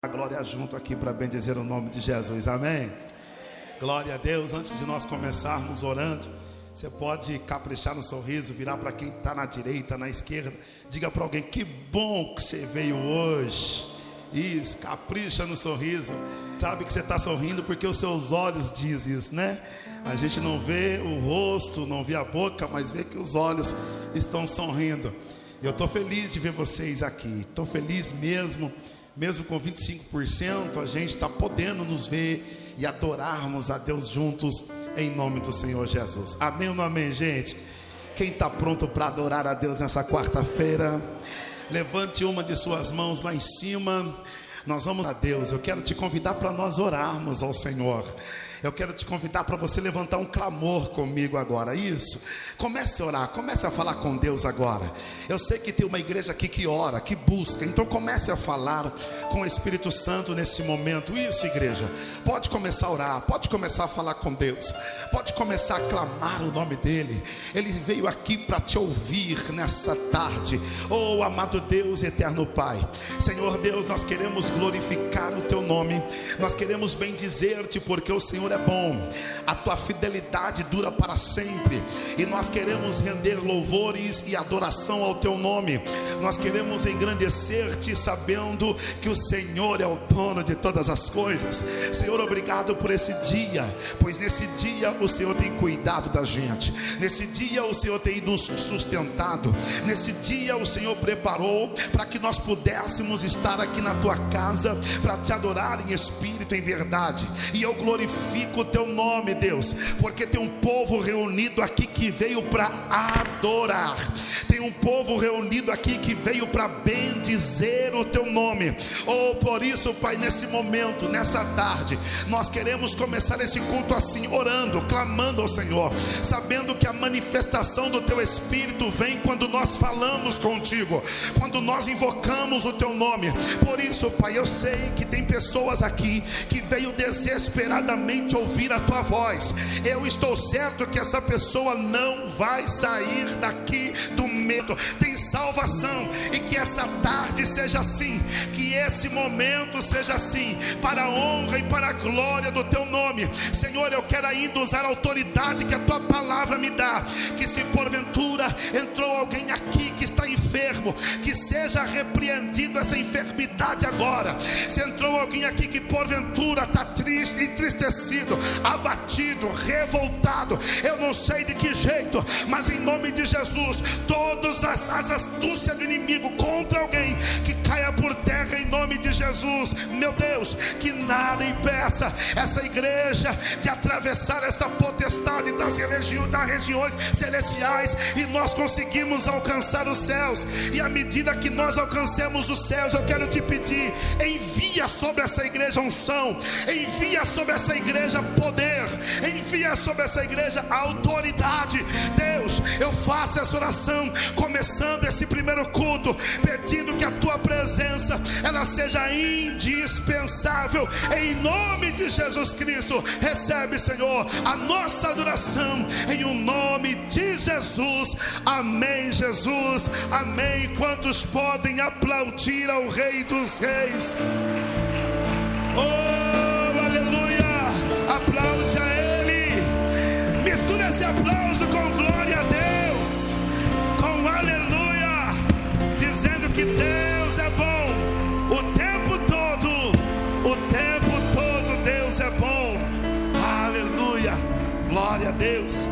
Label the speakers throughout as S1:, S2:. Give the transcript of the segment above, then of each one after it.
S1: a glória junto aqui para bendizer o nome de Jesus. Amém. Glória a Deus. Antes de nós começarmos orando, você pode caprichar no sorriso, virar para quem está na direita, na esquerda. Diga para alguém: Que bom que você veio hoje. Isso, capricha no sorriso. Sabe que você está sorrindo porque os seus olhos dizem isso, né? A gente não vê o rosto, não vê a boca, mas vê que os olhos estão sorrindo. Eu estou feliz de ver vocês aqui. Estou feliz mesmo, mesmo com 25%, a gente está podendo nos ver e adorarmos a Deus juntos em nome do Senhor Jesus. Amém ou não amém, gente? Quem está pronto para adorar a Deus nessa quarta-feira? Levante uma de suas mãos lá em cima. Nós vamos a Deus. Eu quero te convidar para nós orarmos ao Senhor. Eu quero te convidar para você levantar um clamor comigo agora. Isso. Comece a orar, comece a falar com Deus agora. Eu sei que tem uma igreja aqui que ora, que busca. Então comece a falar com o Espírito Santo nesse momento. Isso, igreja. Pode começar a orar, pode começar a falar com Deus. Pode começar a clamar o nome dele. Ele veio aqui para te ouvir nessa tarde. Oh, amado Deus, eterno Pai. Senhor Deus, nós queremos glorificar o teu nome. Nós queremos bendizer-te porque o Senhor é bom. A tua fidelidade dura para sempre. E nós queremos render louvores e adoração ao teu nome. Nós queremos engrandecer-te sabendo que o Senhor é o dono de todas as coisas. Senhor, obrigado por esse dia, pois nesse dia o Senhor tem cuidado da gente. Nesse dia o Senhor tem nos sustentado. Nesse dia o Senhor preparou para que nós pudéssemos estar aqui na tua casa para te adorar em espírito e em verdade. E eu glorifico o teu nome, Deus, porque tem um povo reunido aqui que veio para adorar. Tem um povo reunido aqui que veio para bendizer o teu nome. Oh, por isso, Pai, nesse momento, nessa tarde, nós queremos começar esse culto assim, orando, clamando ao Senhor, sabendo que a manifestação do teu espírito vem quando nós falamos contigo, quando nós invocamos o teu nome. Por isso, Pai, eu sei que tem pessoas aqui que veio desesperadamente ouvir a tua voz. Eu estou certo que essa pessoa não vai sair daqui do medo. Tem salvação e que essa tarde seja assim, que esse momento seja assim, para a honra e para a glória do teu nome. Senhor, eu quero ainda usar a autoridade que a tua palavra me dá. Que se porventura entrou alguém aqui que está enfermo, que seja repreendido essa enfermidade agora. Se entrou alguém aqui que porventura está triste, entristecido, abatido, revoltado, eu não sei de que jeito, mas em nome de Jesus, todas as, as astúcias do inimigo contra alguém que caia por terra em nome de Jesus, meu Deus, que nada impeça essa igreja de atravessar essa potestade das, religi das regiões celestiais e nós conseguimos alcançar os céus. E à medida que nós alcancemos os céus, eu quero te pedir: envia sobre essa igreja unção, envia sobre essa igreja poder, envia sobre essa igreja autoridade. Deus, eu faço essa oração, começando esse primeiro culto, pedindo que a tua presença ela seja indispensável. Em nome de Jesus Cristo, recebe, Senhor, a nossa adoração em o um nome de Jesus. Amém, Jesus. Amém. Quantos podem aplaudir ao Rei dos Reis? Oh, aleluia! Aplaude a Ele. Mistura esse aplauso com glória a Deus, com aleluia, dizendo que Deus é bom o tempo todo. O tempo todo Deus é bom. Aleluia. Glória a Deus.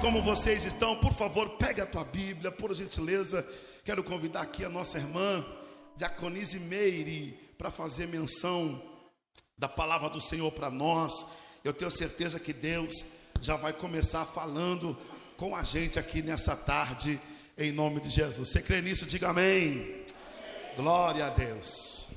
S1: Como vocês estão, por favor, pegue a tua Bíblia, por gentileza. Quero convidar aqui a nossa irmã Diaconise Meire para fazer menção da palavra do Senhor para nós. Eu tenho certeza que Deus já vai começar falando com a gente aqui nessa tarde, em nome de Jesus. Você crê nisso? Diga amém. amém. Glória a Deus.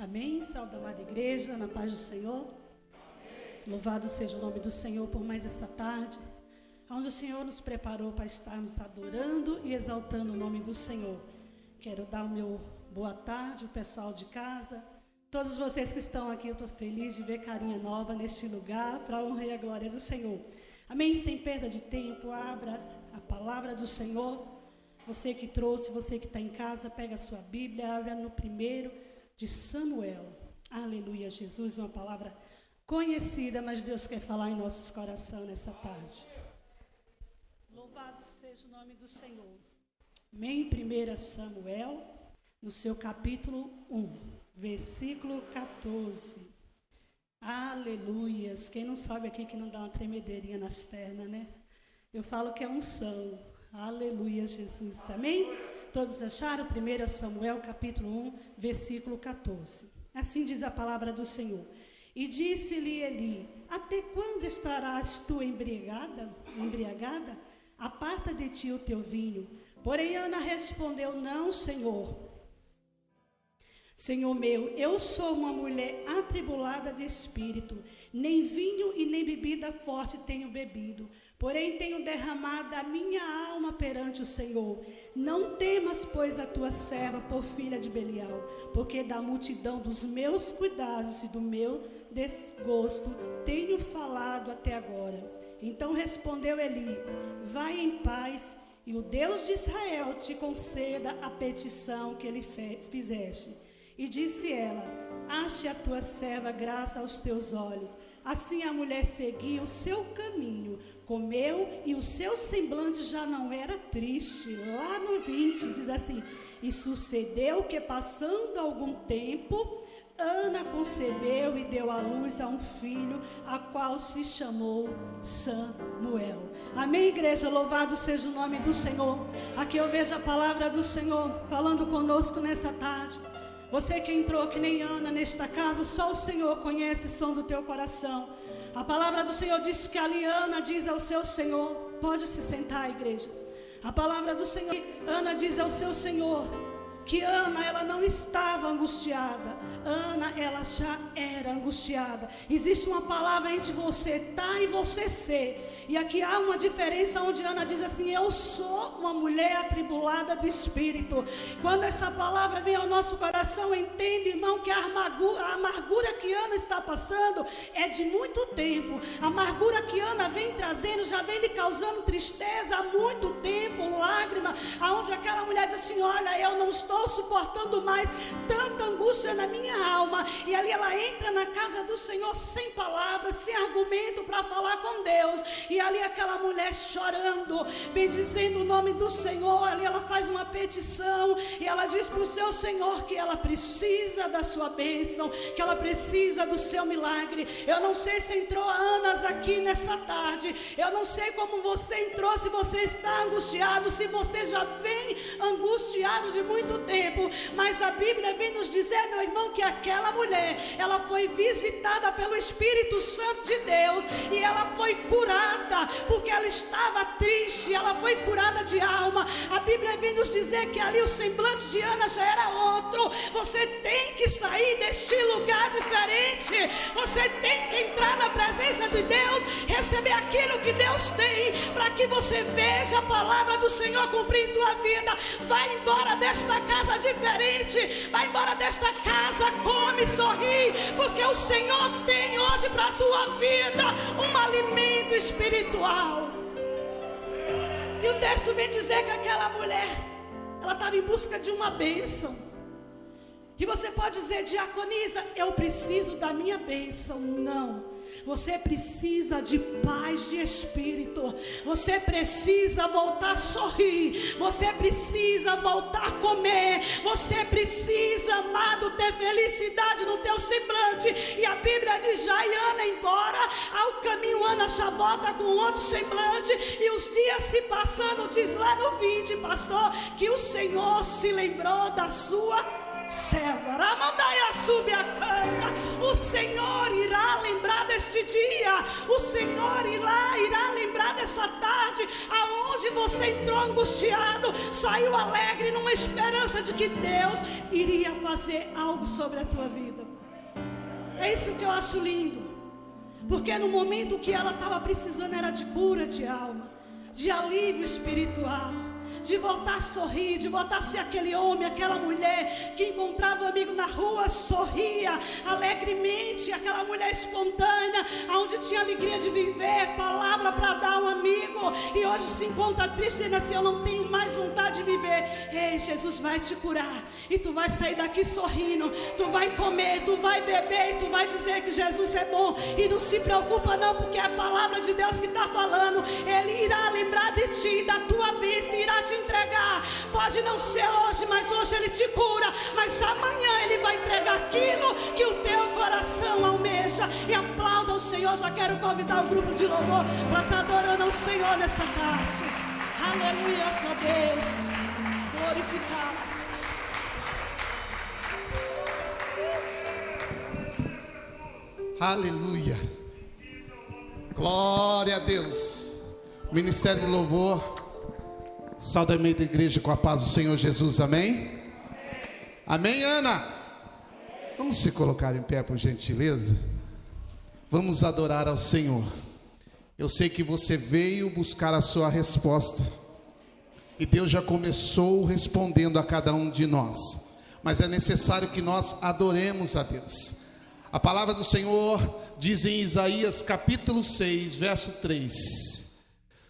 S2: Amém. Salve amada igreja, na paz do Senhor. Amém. Louvado seja o nome do Senhor por mais essa tarde onde o Senhor nos preparou para estarmos adorando e exaltando o nome do Senhor. Quero dar o meu boa tarde, o pessoal de casa, todos vocês que estão aqui, eu estou feliz de ver carinha nova neste lugar, para a honra e a glória do Senhor. Amém? Sem perda de tempo, abra a palavra do Senhor. Você que trouxe, você que está em casa, pega a sua Bíblia, abre no primeiro de Samuel. Aleluia, Jesus, uma palavra conhecida, mas Deus quer falar em nossos corações nessa tarde. Louvado seja o nome do Senhor. Em 1 Samuel, no seu capítulo 1, versículo 14. Aleluias. Quem não sabe aqui que não dá uma tremedeirinha nas pernas, né? Eu falo que é unção. Aleluia, Jesus. Amém? Todos acharam? 1 Samuel, capítulo 1, versículo 14. Assim diz a palavra do Senhor. E disse-lhe Eli: Até quando estarás tu embriagada? Embriagada? Aparta de ti o teu vinho. Porém Ana respondeu: Não, Senhor Senhor meu, eu sou uma mulher atribulada de espírito, nem vinho e nem bebida forte tenho bebido, porém tenho derramado a minha alma perante o Senhor. Não temas, pois, a tua serva por filha de Belial, porque da multidão dos meus cuidados e do meu desgosto tenho falado até agora. Então respondeu Eli: Vai em paz, e o Deus de Israel te conceda a petição que ele fez, fizeste. E disse ela: Ache a tua serva graça aos teus olhos. Assim a mulher seguia o seu caminho, comeu e o seu semblante já não era triste. Lá no 20 diz assim: E sucedeu que, passando algum tempo, Ana concebeu e deu à luz a um filho, a qual se chamou Samuel. Amém, igreja? Louvado seja o nome do Senhor. Aqui eu vejo a palavra do Senhor falando conosco nessa tarde. Você que entrou que nem Ana nesta casa, só o Senhor conhece o som do teu coração. A palavra do Senhor diz que a Liana diz ao seu Senhor: Pode se sentar, igreja. A palavra do Senhor, Ana diz ao seu Senhor que Ana ela não estava angustiada. Ana ela já era angustiada. Existe uma palavra entre você tá e você ser. E aqui há uma diferença onde Ana diz assim: Eu sou uma mulher atribulada de espírito. Quando essa palavra vem ao nosso coração, entende, irmão, que a amargura, a amargura que Ana está passando é de muito tempo. A amargura que Ana vem trazendo já vem lhe causando tristeza há muito tempo, lágrima, aonde aquela mulher diz assim: Olha, eu não estou suportando mais tanta angústia na minha alma. E ali ela entra na casa do Senhor sem palavras, sem argumento para falar com Deus. E ali aquela mulher chorando, bendizendo o nome do Senhor. Ali ela faz uma petição e ela diz para o seu Senhor que ela precisa da sua bênção, que ela precisa do seu milagre. Eu não sei se entrou Anas aqui nessa tarde. Eu não sei como você entrou, se você está angustiado, se você já vem angustiado de muito tempo. Mas a Bíblia vem nos dizer, meu irmão, que aquela mulher, ela foi visitada pelo Espírito Santo de Deus e ela foi curada porque ela estava triste, ela foi curada de alma. A Bíblia vem nos dizer que ali o semblante de Ana já era outro. Você tem que sair deste lugar diferente. Você tem que entrar na presença de Deus, receber aquilo que Deus tem, para que você veja a palavra do Senhor cumprir em tua vida. Vai embora desta casa diferente, vai embora desta casa, come, sorri, porque o Senhor tem hoje para a tua vida um alimento espiritual. E o texto vem dizer que aquela mulher, ela estava em busca de uma bênção. E você pode dizer, diaconisa, eu preciso da minha bênção. Não. Você precisa de paz de espírito. Você precisa voltar a sorrir. Você precisa voltar a comer. Você precisa, amado, ter felicidade no teu semblante. E a Bíblia diz: Jaiana embora, ao caminho Ana já volta com outro semblante. E os dias se passando, diz lá no 20, pastor, que o Senhor se lembrou da sua serva. Ramandaia sube a cama. O Senhor irá deste dia. O Senhor irá, irá lembrar dessa tarde, aonde você entrou angustiado, saiu alegre numa esperança de que Deus iria fazer algo sobre a tua vida. É isso que eu acho lindo. Porque no momento que ela estava precisando era de cura de alma, de alívio espiritual. De voltar a sorrir, de voltar a ser aquele homem, aquela mulher que encontrava o amigo na rua, sorria alegremente, aquela mulher espontânea, onde tinha alegria de viver, palavra para dar um amigo, e hoje se encontra triste e assim, eu não tenho mais vontade de viver. Ei, Jesus vai te curar, e tu vai sair daqui sorrindo, tu vai comer, tu vai beber, e tu vai dizer que Jesus é bom, e não se preocupa não, porque é a palavra de Deus que está falando, Ele irá lembrar de ti, da tua bênção, irá te entregar. Pode não ser hoje, mas hoje Ele te cura, mas amanhã Ele vai entregar aquilo que o teu coração almeja. E aplauda o Senhor. Já quero convidar o grupo de louvor para estar tá adorando ao Senhor nessa tarde. Aleluia, só Deus. Glorificado.
S3: Aleluia. Glória a Deus. Ministério de Louvor. Saudamento da igreja com a paz do Senhor Jesus. Amém? Amém, Ana? Vamos se colocar em pé, por gentileza. Vamos adorar ao Senhor. Eu sei que você veio buscar a sua resposta. E Deus já começou respondendo a cada um de nós. Mas é necessário que nós adoremos a Deus. A palavra do Senhor diz em Isaías capítulo 6, verso 3: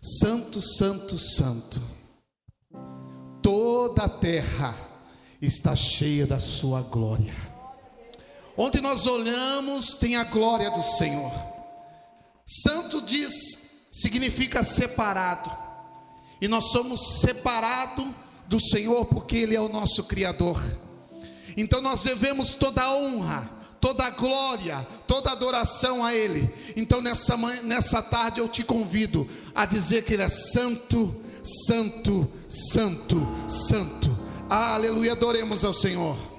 S3: Santo, Santo, Santo, toda a terra está cheia da Sua glória. Onde nós olhamos, tem a glória do Senhor. Santo diz, significa separado, e nós somos separados do Senhor porque Ele é o nosso Criador. Então nós devemos toda a honra, toda a glória, toda a adoração a Ele. Então nessa, nessa tarde eu te convido a dizer que Ele é santo, santo, santo, santo. Aleluia, adoremos ao Senhor.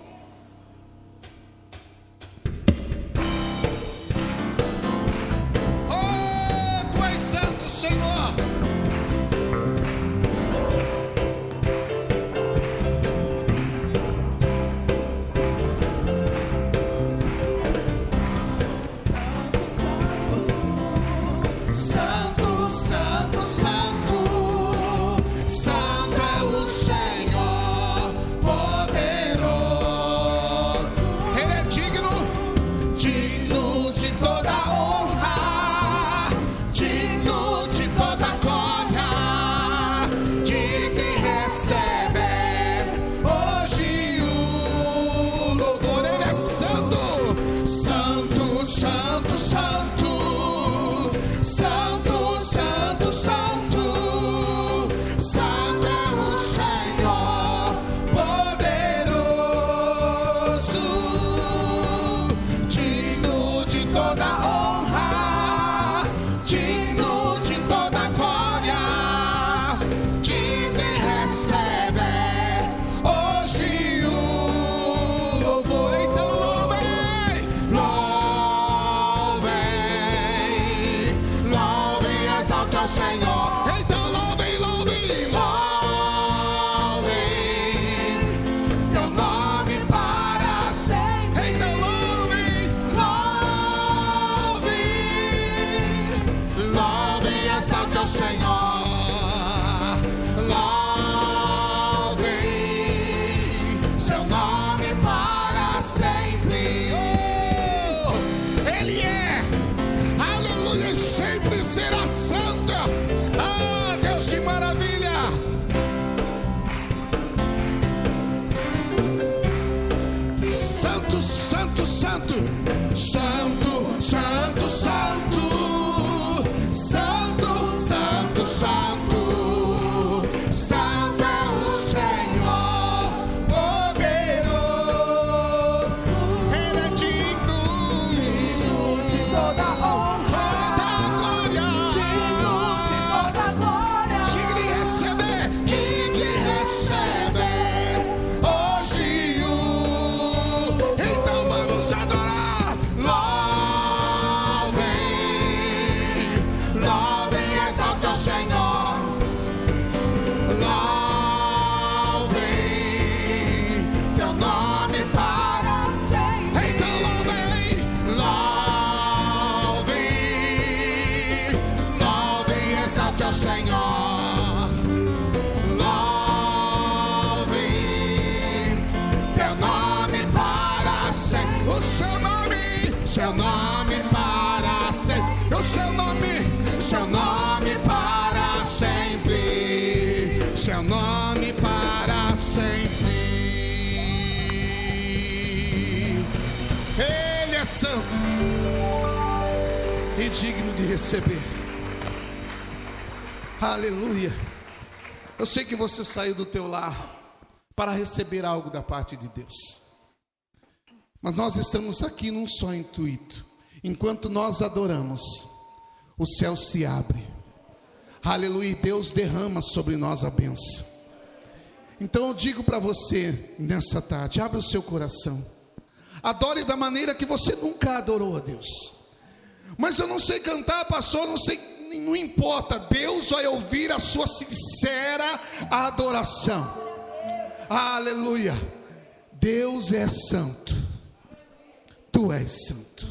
S3: Digno de receber. Aleluia. Eu sei que você saiu do teu lar para receber algo da parte de Deus. Mas nós estamos aqui num só intuito. Enquanto nós adoramos, o céu se abre. Aleluia, Deus derrama sobre nós a benção. Então eu digo para você nessa tarde, abre o seu coração. Adore da maneira que você nunca adorou a Deus. Mas eu não sei cantar, pastor, não sei, não importa. Deus vai ouvir a sua sincera adoração. Aleluia. Deus é santo. Tu és santo.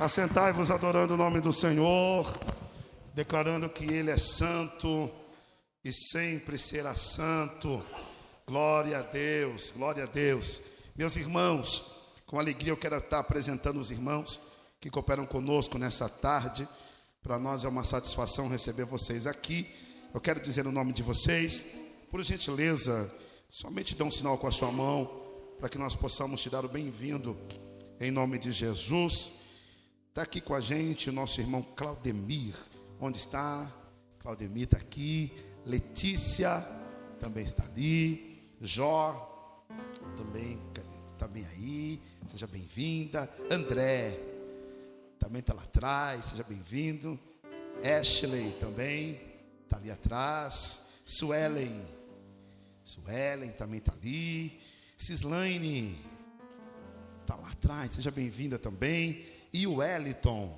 S1: Assentai-vos adorando o nome do Senhor, declarando que Ele é santo e sempre será santo. Glória a Deus, glória a Deus. Meus irmãos, com alegria eu quero estar apresentando os irmãos que cooperam conosco nessa tarde. Para nós é uma satisfação receber vocês aqui. Eu quero dizer o nome de vocês. Por gentileza, somente dê um sinal com a sua mão para que nós possamos te dar o bem-vindo em nome de Jesus. Está aqui com a gente o nosso irmão Claudemir. Onde está? Claudemir está aqui. Letícia também está ali. Jó também está bem aí. Seja bem-vinda. André também está lá atrás. Seja bem-vindo. Ashley também está ali atrás. Suelen. Suelen também está ali. Cislaine está lá atrás, seja bem-vinda também. E o Wellington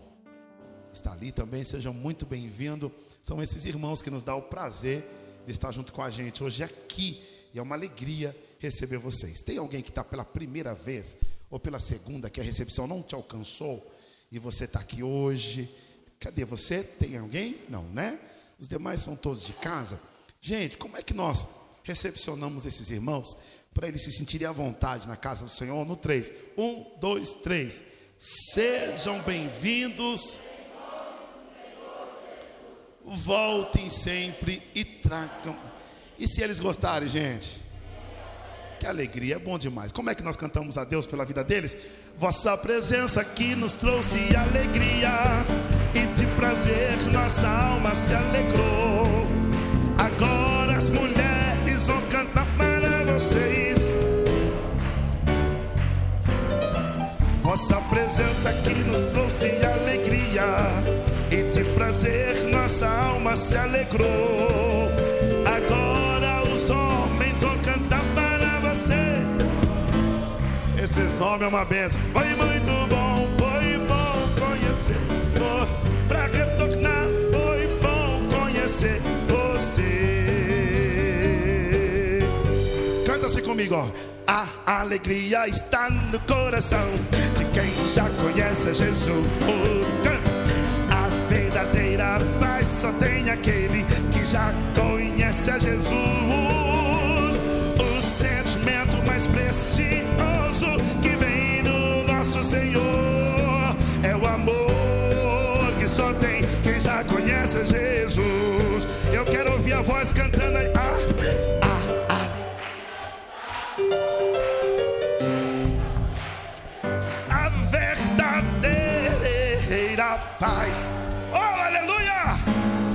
S1: está ali também, sejam muito bem-vindos. São esses irmãos que nos dá o prazer de estar junto com a gente hoje aqui. E é uma alegria receber vocês. Tem alguém que está pela primeira vez ou pela segunda que a recepção não te alcançou e você está aqui hoje? Cadê você? Tem alguém? Não, né? Os demais são todos de casa. Gente, como é que nós recepcionamos esses irmãos para eles se sentirem à vontade na casa do Senhor? No 3. 1, 2, 3. Sejam bem-vindos. Voltem sempre e tragam. E se eles gostarem, gente? Que alegria, é bom demais. Como é que nós cantamos a Deus pela vida deles? Vossa presença aqui nos trouxe alegria e de prazer nossa alma se alegrou. Vossa presença aqui nos trouxe alegria e de prazer nossa alma se alegrou. Agora os homens vão cantar para vocês. Esses homens é uma benção. Foi muito bom, foi bom conhecer. Oh, pra retornar, foi bom conhecer você. Canta assim comigo, ó. A alegria está no coração quem já conhece Jesus. A verdadeira paz só tem aquele que já conhece a Jesus. O sentimento mais precioso que vem do nosso Senhor é o amor que só tem quem já conhece a Jesus. Eu quero ouvir a voz cantando aí. Ah. Paz. Oh, aleluia!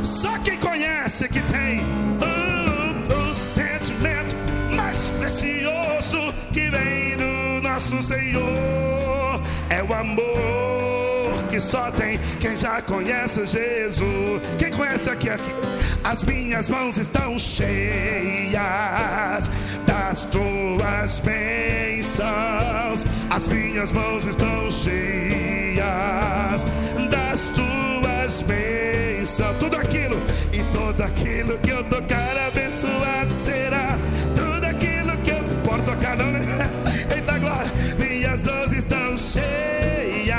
S1: Só quem conhece que tem o sentimento mais precioso que vem do nosso Senhor. É o amor que só tem quem já conhece Jesus. Quem conhece aqui, aqui? As minhas mãos estão cheias das tuas bênçãos. As minhas mãos estão cheias das tuas bênçãos. Tudo aquilo e tudo aquilo que eu tocar abençoado será. Tudo aquilo que eu pode tocar não, né? Eita glória, minhas mãos estão cheias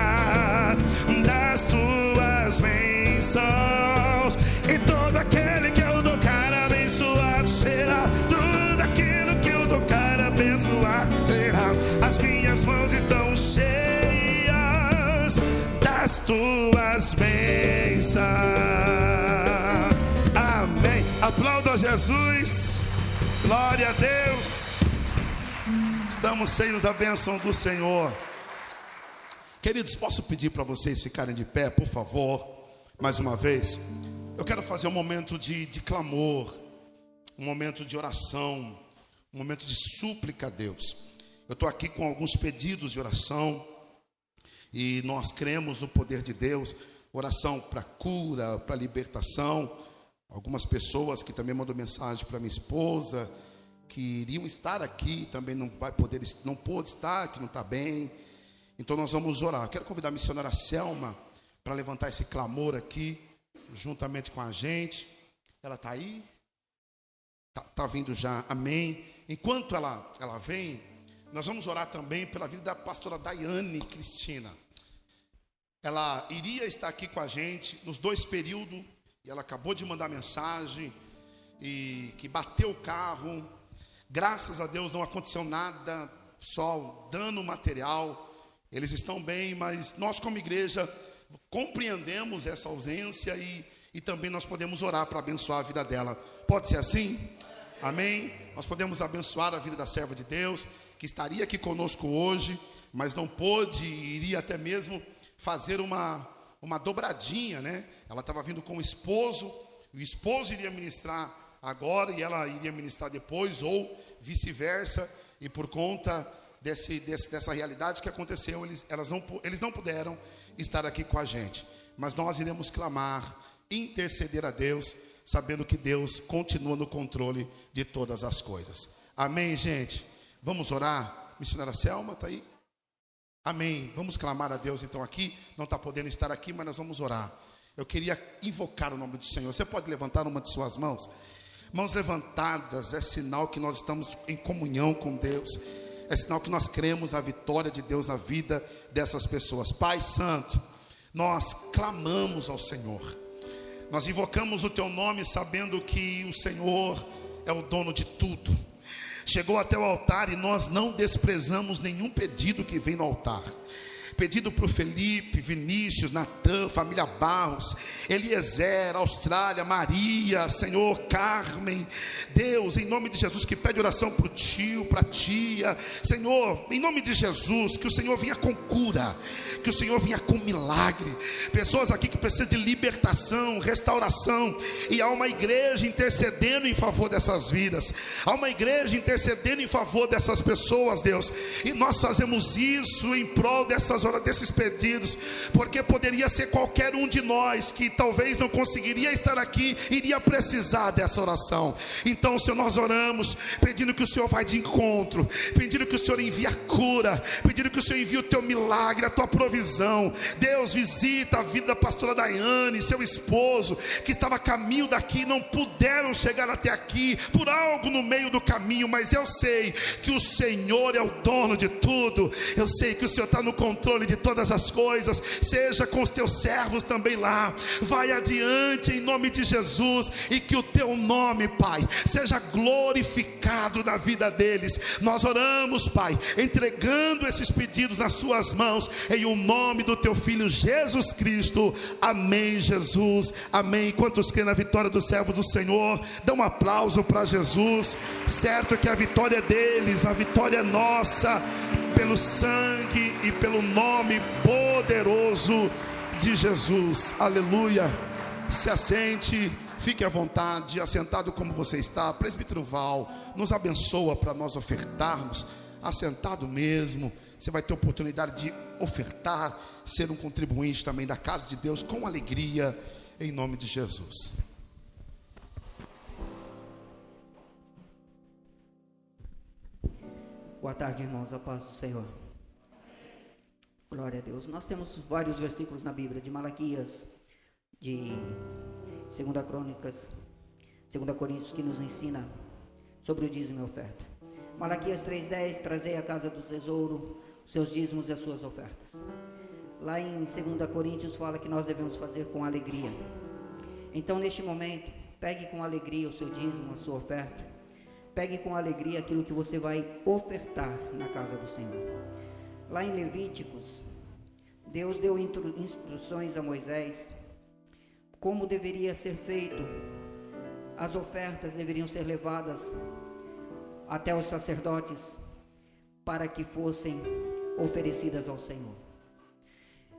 S1: das tuas bênçãos. Tuas bênçãos. Amém. Aplauda Jesus. Glória a Deus. Estamos cheios da bênção do Senhor. Queridos, posso pedir para vocês ficarem de pé, por favor, mais uma vez? Eu quero fazer um momento de, de clamor, um momento de oração, um momento de súplica a Deus. Eu estou aqui com alguns pedidos de oração e nós cremos no poder de Deus. Oração para cura, para libertação. Algumas pessoas que também mandou mensagem para minha esposa, que iriam estar aqui, também não vai poder, não pôde estar, que não está bem. Então nós vamos orar. Quero convidar a missionária Selma para levantar esse clamor aqui, juntamente com a gente. Ela está aí? Está tá vindo já, amém. Enquanto ela, ela vem, nós vamos orar também pela vida da pastora Daiane Cristina. Ela iria estar aqui com a gente nos dois períodos, e ela acabou de mandar mensagem, e que bateu o carro. Graças a Deus não aconteceu nada, só dano material. Eles estão bem, mas nós, como igreja, compreendemos essa ausência e, e também nós podemos orar para abençoar a vida dela. Pode ser assim? Amém? Nós podemos abençoar a vida da serva de Deus, que estaria aqui conosco hoje, mas não pôde, iria até mesmo fazer uma, uma dobradinha, né? Ela estava vindo com o esposo, o esposo iria ministrar agora e ela iria ministrar depois, ou vice-versa, e por conta desse, desse, dessa realidade que aconteceu, eles, elas não, eles não puderam estar aqui com a gente. Mas nós iremos clamar, interceder a Deus, sabendo que Deus continua no controle de todas as coisas. Amém, gente? Vamos orar? Missionária Selma, está aí? Amém. Vamos clamar a Deus então aqui. Não está podendo estar aqui, mas nós vamos orar. Eu queria invocar o nome do Senhor. Você pode levantar uma de suas mãos? Mãos levantadas é sinal que nós estamos em comunhão com Deus. É sinal que nós cremos na vitória de Deus na vida dessas pessoas. Pai Santo, nós clamamos ao Senhor. Nós invocamos o teu nome sabendo que o Senhor é o dono de tudo. Chegou até o altar e nós não desprezamos nenhum pedido que vem no altar pedido para o Felipe, Vinícius, Natan, família Barros, Eliezer, Austrália, Maria, Senhor, Carmen, Deus, em nome de Jesus, que pede oração para o tio, para a tia, Senhor, em nome de Jesus, que o Senhor venha com cura, que o Senhor venha com milagre, pessoas aqui que precisam de libertação, restauração, e há uma igreja intercedendo em favor dessas vidas, há uma igreja intercedendo em favor dessas pessoas, Deus, e nós fazemos isso em prol dessas desses pedidos, porque poderia ser qualquer um de nós que talvez não conseguiria estar aqui, iria precisar dessa oração. Então, Senhor, nós oramos, pedindo que o Senhor vá de encontro, pedindo que o Senhor envie a cura, pedindo que o Senhor envie o teu milagre, a tua provisão. Deus, visita a vida da pastora Daiane, seu esposo, que estava a caminho daqui, não puderam chegar até aqui por algo no meio do caminho, mas eu sei que o Senhor é o dono de tudo, eu sei que o Senhor está no controle controle de todas as coisas, seja com os teus servos também lá, vai adiante em nome de Jesus, e que o teu nome, Pai, seja glorificado na vida deles. Nós oramos, Pai, entregando esses pedidos nas Suas mãos, em o nome do Teu Filho Jesus Cristo. Amém, Jesus. Amém. Quantos creem na vitória dos servos do Senhor, dá um aplauso para Jesus. Certo que a vitória é deles, a vitória é nossa pelo sangue e pelo nome poderoso de Jesus. Aleluia. Se assente, fique à vontade, assentado como você está. Presbítero Val, nos abençoa para nós ofertarmos, assentado mesmo. você vai ter oportunidade de ofertar, ser um contribuinte também da casa de Deus com alegria, em nome de Jesus.
S4: Boa tarde, irmãos, a paz do Senhor. Glória a Deus. Nós temos vários versículos na Bíblia, de Malaquias, de 2 Crônicas, 2 Coríntios, que nos ensina sobre o dízimo e oferta. Malaquias 3,10, trazei a casa do tesouro, os seus dízimos e as suas ofertas. Lá em 2 Coríntios fala que nós devemos fazer com alegria. Então, neste momento, pegue com alegria o seu dízimo, a sua oferta. Pegue com alegria aquilo que você vai ofertar na casa do Senhor. Lá em Levíticos, Deus deu instruções a Moisés como deveria ser feito. As ofertas deveriam ser levadas até os sacerdotes para que fossem oferecidas ao Senhor.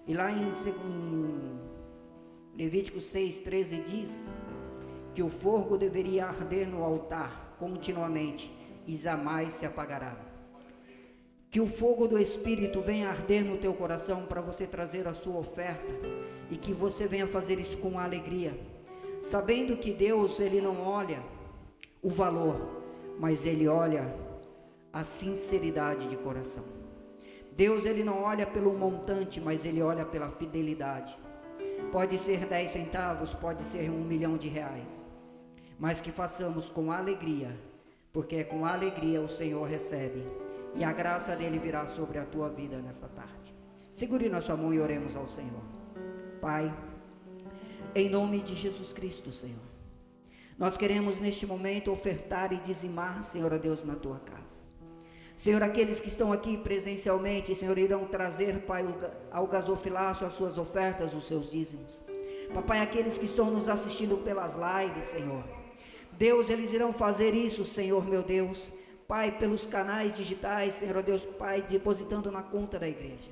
S4: E lá em, em Levítico 6, 13 diz que o fogo deveria arder no altar continuamente e jamais se apagará. Que o fogo do Espírito venha arder no teu coração para você trazer a sua oferta e que você venha fazer isso com alegria, sabendo que Deus ele não olha o valor, mas ele olha a sinceridade de coração. Deus ele não olha pelo montante, mas ele olha pela fidelidade. Pode ser dez centavos, pode ser um milhão de reais, mas que façamos com alegria, porque é com alegria o Senhor recebe e a graça dele virá sobre a tua vida nesta tarde. Segure na sua mão e oremos ao Senhor. Pai, em nome de Jesus Cristo, Senhor, nós queremos neste momento ofertar e dizimar, Senhor a Deus, na tua casa. Senhor, aqueles que estão aqui presencialmente, Senhor, irão trazer, Pai, ao gasofilaço as suas ofertas, os seus dízimos. Papai, aqueles que estão nos assistindo pelas lives, Senhor. Deus, eles irão fazer isso, Senhor, meu Deus, Pai, pelos canais digitais, Senhor Deus, Pai, depositando na conta da igreja.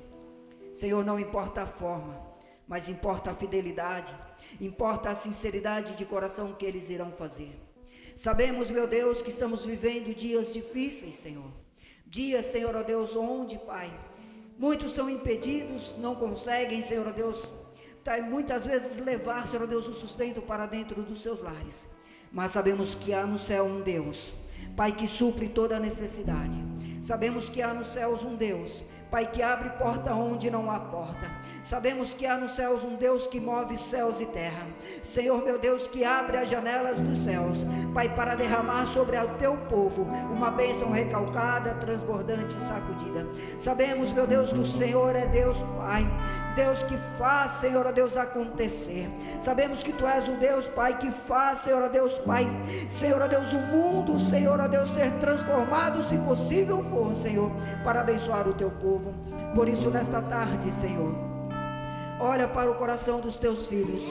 S4: Senhor, não importa a forma, mas importa a fidelidade, importa a sinceridade de coração que eles irão fazer. Sabemos, meu Deus, que estamos vivendo dias difíceis, Senhor. Dias, Senhor, ó Deus, onde, Pai, muitos são impedidos, não conseguem, Senhor, ó Deus, tá, muitas vezes levar, Senhor, ó Deus, o sustento para dentro dos seus lares. Mas sabemos que há no céu um Deus Pai que supre toda necessidade. Sabemos que há nos céus um Deus, Pai que abre porta onde não há porta. Sabemos que há nos céus um Deus que move céus e terra. Senhor, meu Deus, que abre as janelas dos céus, Pai, para derramar sobre o teu povo uma bênção recalcada, transbordante e sacudida. Sabemos, meu Deus, que o Senhor é Deus, Pai, Deus que faz, Senhor, Deus, acontecer. Sabemos que Tu és o Deus, Pai, que faz, Senhor, Deus, Pai, Senhor, Deus, o mundo, Senhor, Deus, ser transformado, se possível for, Senhor, para abençoar o Teu povo. Por isso, nesta tarde, Senhor, olha para o coração dos Teus filhos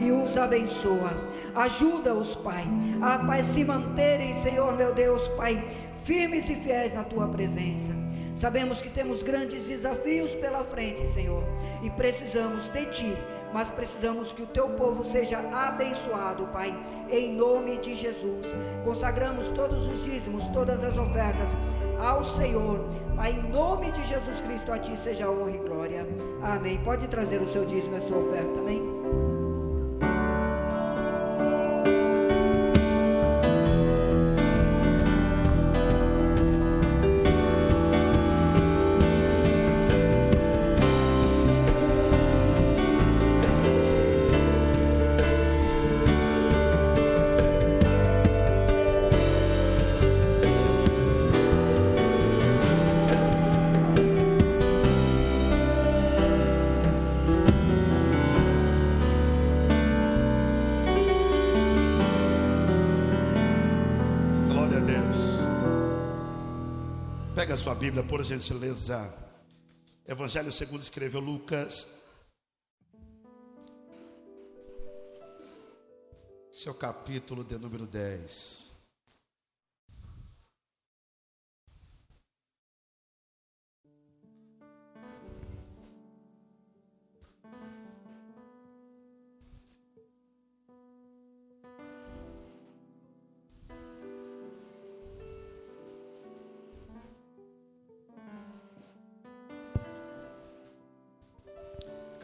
S4: e os abençoa. Ajuda-os, Pai, a Pai, se manterem, Senhor, meu Deus, Pai, firmes e fiéis na Tua presença. Sabemos que temos grandes desafios pela frente, Senhor, e precisamos de Ti, mas precisamos que o Teu povo seja abençoado, Pai, em nome de Jesus. Consagramos todos os dízimos, todas as ofertas ao Senhor, Pai, em nome de Jesus Cristo, a Ti seja honra e glória. Amém. Pode trazer o seu dízimo a sua oferta, amém?
S1: Sua Bíblia, por gentileza. Evangelho segundo escreveu Lucas. Seu capítulo de número 10.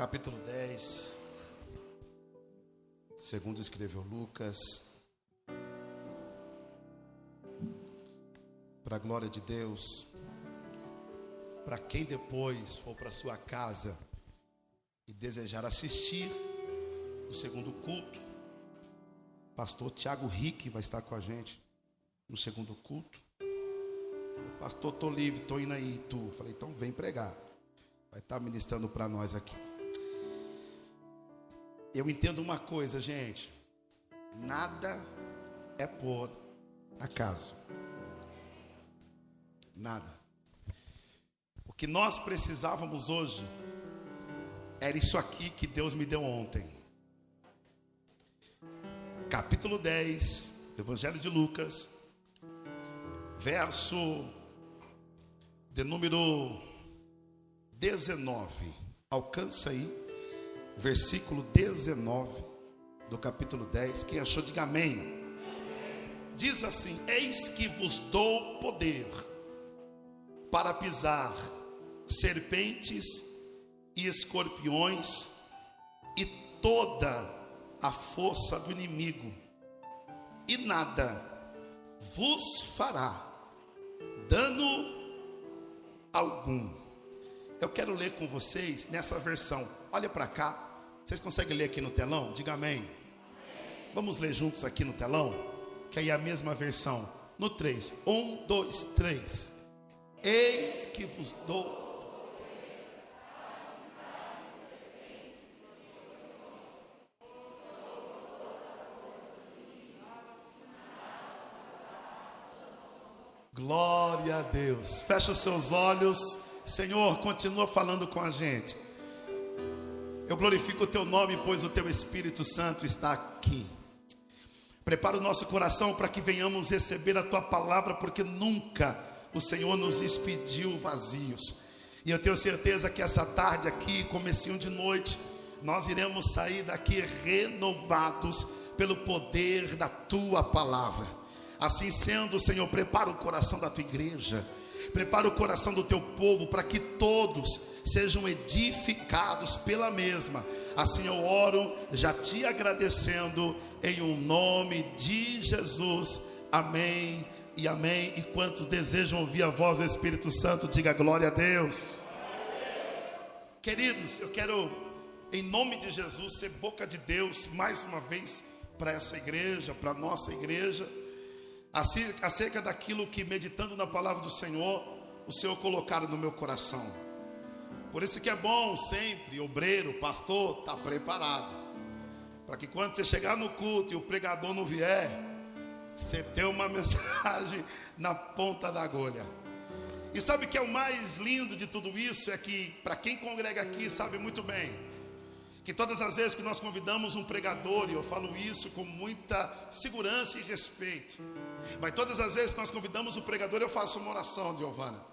S1: Capítulo 10, segundo escreveu Lucas, para a glória de Deus, para quem depois for para sua casa e desejar assistir o segundo culto, pastor Tiago Rick vai estar com a gente no segundo culto. Pastor, estou livre, estou indo aí, tu. Falei, então vem pregar. Vai estar ministrando para nós aqui. Eu entendo uma coisa, gente. Nada é por acaso. Nada. O que nós precisávamos hoje era isso aqui que Deus me deu ontem. Capítulo 10 do Evangelho de Lucas, verso de número 19. Alcança aí versículo 19 do capítulo 10. Quem achou, diga amém. Diz assim: Eis que vos dou poder para pisar serpentes e escorpiões e toda a força do inimigo, e nada vos fará dano algum. Eu quero ler com vocês nessa versão. Olha para cá. Vocês conseguem ler aqui no telão? Diga amém. amém. Vamos ler juntos aqui no telão? Que aí é a mesma versão. No 3. 1, 2, 3. Eis que vos dou Glória a Deus. Fecha os seus olhos. Senhor, continua falando com a gente. Eu glorifico o teu nome, pois o teu Espírito Santo está aqui. Prepara o nosso coração para que venhamos receber a tua palavra, porque nunca o Senhor nos expediu vazios. E eu tenho certeza que essa tarde aqui, comecinho de noite, nós iremos sair daqui renovados pelo poder da tua palavra. Assim sendo, Senhor, prepara o coração da tua igreja, prepara o coração do teu povo para que todos sejam edificados pela mesma. Assim eu oro, já te agradecendo em um nome de Jesus. Amém e amém. E quantos desejam ouvir a voz do Espírito Santo, diga glória a Deus. Queridos, eu quero, em nome de Jesus, ser boca de Deus mais uma vez para essa igreja, para nossa igreja, acerca daquilo que, meditando na palavra do Senhor, o Senhor colocaram no meu coração. Por isso que é bom sempre, obreiro, pastor, estar tá preparado. Para que quando você chegar no culto e o pregador não vier, você ter uma mensagem na ponta da agulha. E sabe o que é o mais lindo de tudo isso? É que, para quem congrega aqui, sabe muito bem, que todas as vezes que nós convidamos um pregador, e eu falo isso com muita segurança e respeito, mas todas as vezes que nós convidamos o pregador, eu faço uma oração, Giovana.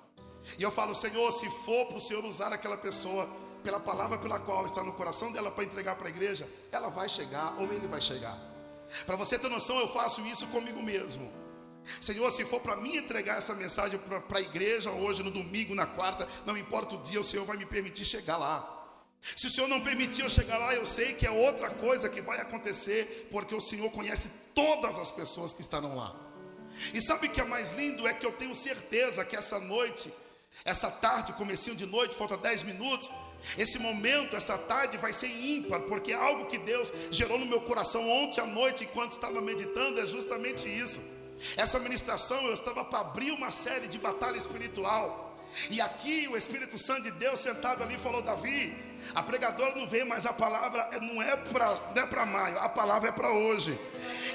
S1: E eu falo, Senhor, se for para o Senhor usar aquela pessoa pela palavra pela qual está no coração dela para entregar para a igreja, ela vai chegar ou ele vai chegar. Para você ter noção, eu faço isso comigo mesmo. Senhor, se for para mim entregar essa mensagem para a igreja hoje, no domingo, na quarta, não importa o dia, o Senhor vai me permitir chegar lá. Se o Senhor não permitir eu chegar lá, eu sei que é outra coisa que vai acontecer, porque o Senhor conhece todas as pessoas que estarão lá. E sabe o que é mais lindo? É que eu tenho certeza que essa noite, essa tarde, comecinho de noite, falta 10 minutos, esse momento, essa tarde vai ser ímpar, porque algo que Deus gerou no meu coração ontem à noite, enquanto estava meditando, é justamente isso. Essa ministração eu estava para abrir uma série de batalha espiritual. E aqui o Espírito Santo de Deus sentado ali falou: Davi, a pregadora não veio, mas a palavra não é para é maio, a palavra é para hoje.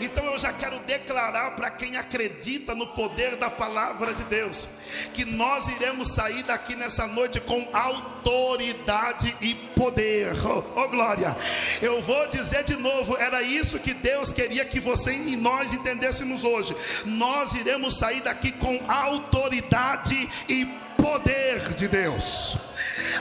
S1: Então eu já quero declarar para quem acredita no poder da palavra de Deus, que nós iremos sair daqui nessa noite com autoridade e poder. Oh, oh glória! Eu vou dizer de novo, era isso que Deus queria que você e nós entendêssemos hoje. Nós iremos sair daqui com autoridade e poder de Deus.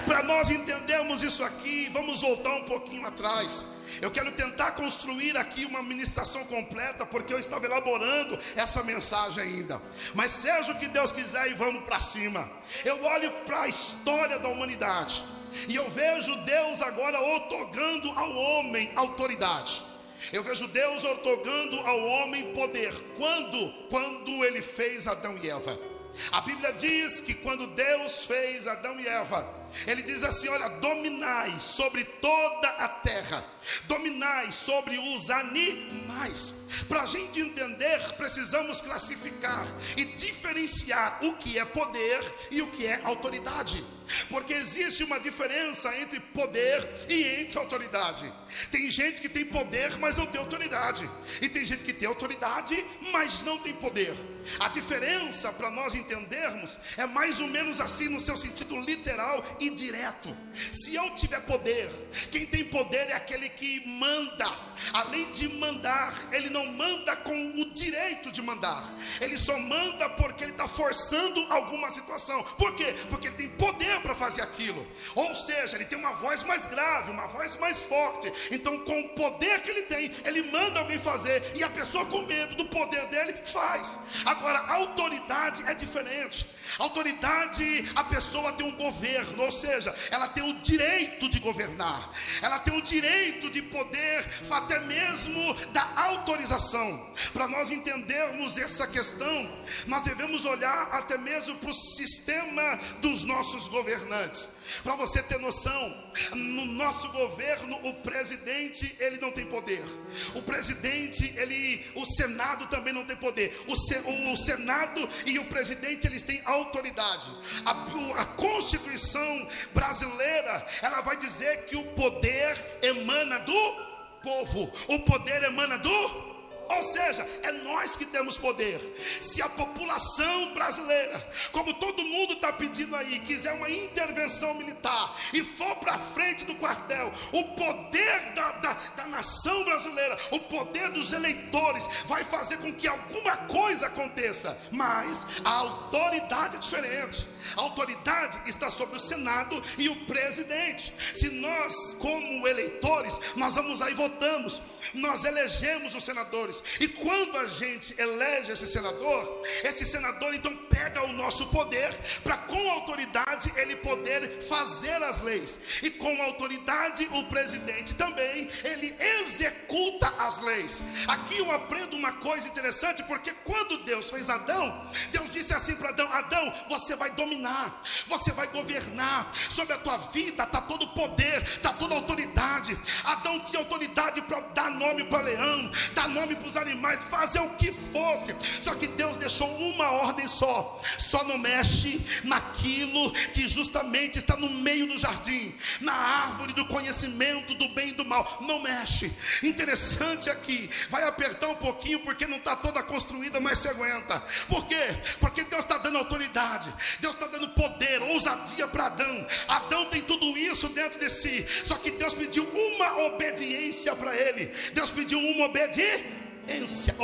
S1: Para nós entendermos isso aqui, vamos voltar um pouquinho atrás. Eu quero tentar construir aqui uma ministração completa, porque eu estava elaborando essa mensagem ainda. Mas seja o que Deus quiser e vamos para cima. Eu olho para a história da humanidade. E eu vejo Deus agora otorgando ao homem autoridade. Eu vejo Deus otorgando ao homem poder. Quando? Quando ele fez Adão e Eva. A Bíblia diz que quando Deus fez Adão e Eva, ele diz assim: Olha, dominai sobre toda a terra, dominai sobre os animais. Para a gente entender, precisamos classificar e diferenciar o que é poder e o que é autoridade. Porque existe uma diferença entre poder e entre autoridade. Tem gente que tem poder, mas não tem autoridade. E tem gente que tem autoridade, mas não tem poder. A diferença para nós entendermos é mais ou menos assim no seu sentido literal e direto. Se eu tiver poder, quem tem poder é aquele que manda. Além de mandar, ele não manda com o direito de mandar. Ele só manda porque ele está forçando alguma situação. Por quê? Porque ele tem poder para fazer aquilo. Ou seja, ele tem uma voz mais grave, uma voz mais forte. Então, com o poder que ele tem, ele manda alguém fazer e a pessoa com medo do poder dele faz. Agora, autoridade é diferente. Autoridade, a pessoa tem um governo, ou seja, ela tem o direito de governar. Ela tem o direito de poder, até mesmo da autorização. Para nós entendermos essa questão, nós devemos olhar até mesmo para o sistema dos nossos governantes. Para você ter noção, no nosso governo o presidente ele não tem poder. O presidente ele, o senado também não tem poder. O, o, senado e o presidente eles têm autoridade. A, a Constituição brasileira ela vai dizer que o poder emana do povo. O poder emana do ou seja, é nós que temos poder. Se a população brasileira, como todo mundo está pedindo aí, quiser uma intervenção militar e for para frente do quartel, o poder da, da, da nação brasileira, o poder dos eleitores, vai fazer com que alguma coisa aconteça. Mas a autoridade é diferente. A autoridade está sobre o Senado e o presidente. Se nós, como eleitores, nós vamos aí votamos, nós elegemos os senadores. E quando a gente elege esse senador, esse senador então pega o nosso poder para com autoridade ele poder fazer as leis. E com autoridade o presidente também ele executa as leis. Aqui eu aprendo uma coisa interessante porque quando Deus fez Adão, Deus disse assim para Adão: Adão, você vai dominar, você vai governar sobre a tua vida, está todo poder, está toda autoridade. Adão tinha autoridade para dar nome para leão, dar nome para os animais, fazer o que fosse. Só que Deus deixou uma ordem só: só não mexe naquilo que justamente está no meio do jardim, na árvore do conhecimento do bem e do mal. Não mexe. Interessante aqui, vai apertar um pouquinho porque não está toda construída, mas se aguenta. Por quê? Porque Deus está dando autoridade, Deus está dando poder, ousadia para Adão. Adão tem tudo isso dentro de si, só que Deus pediu uma obediência para ele. Deus pediu uma obediência obediência,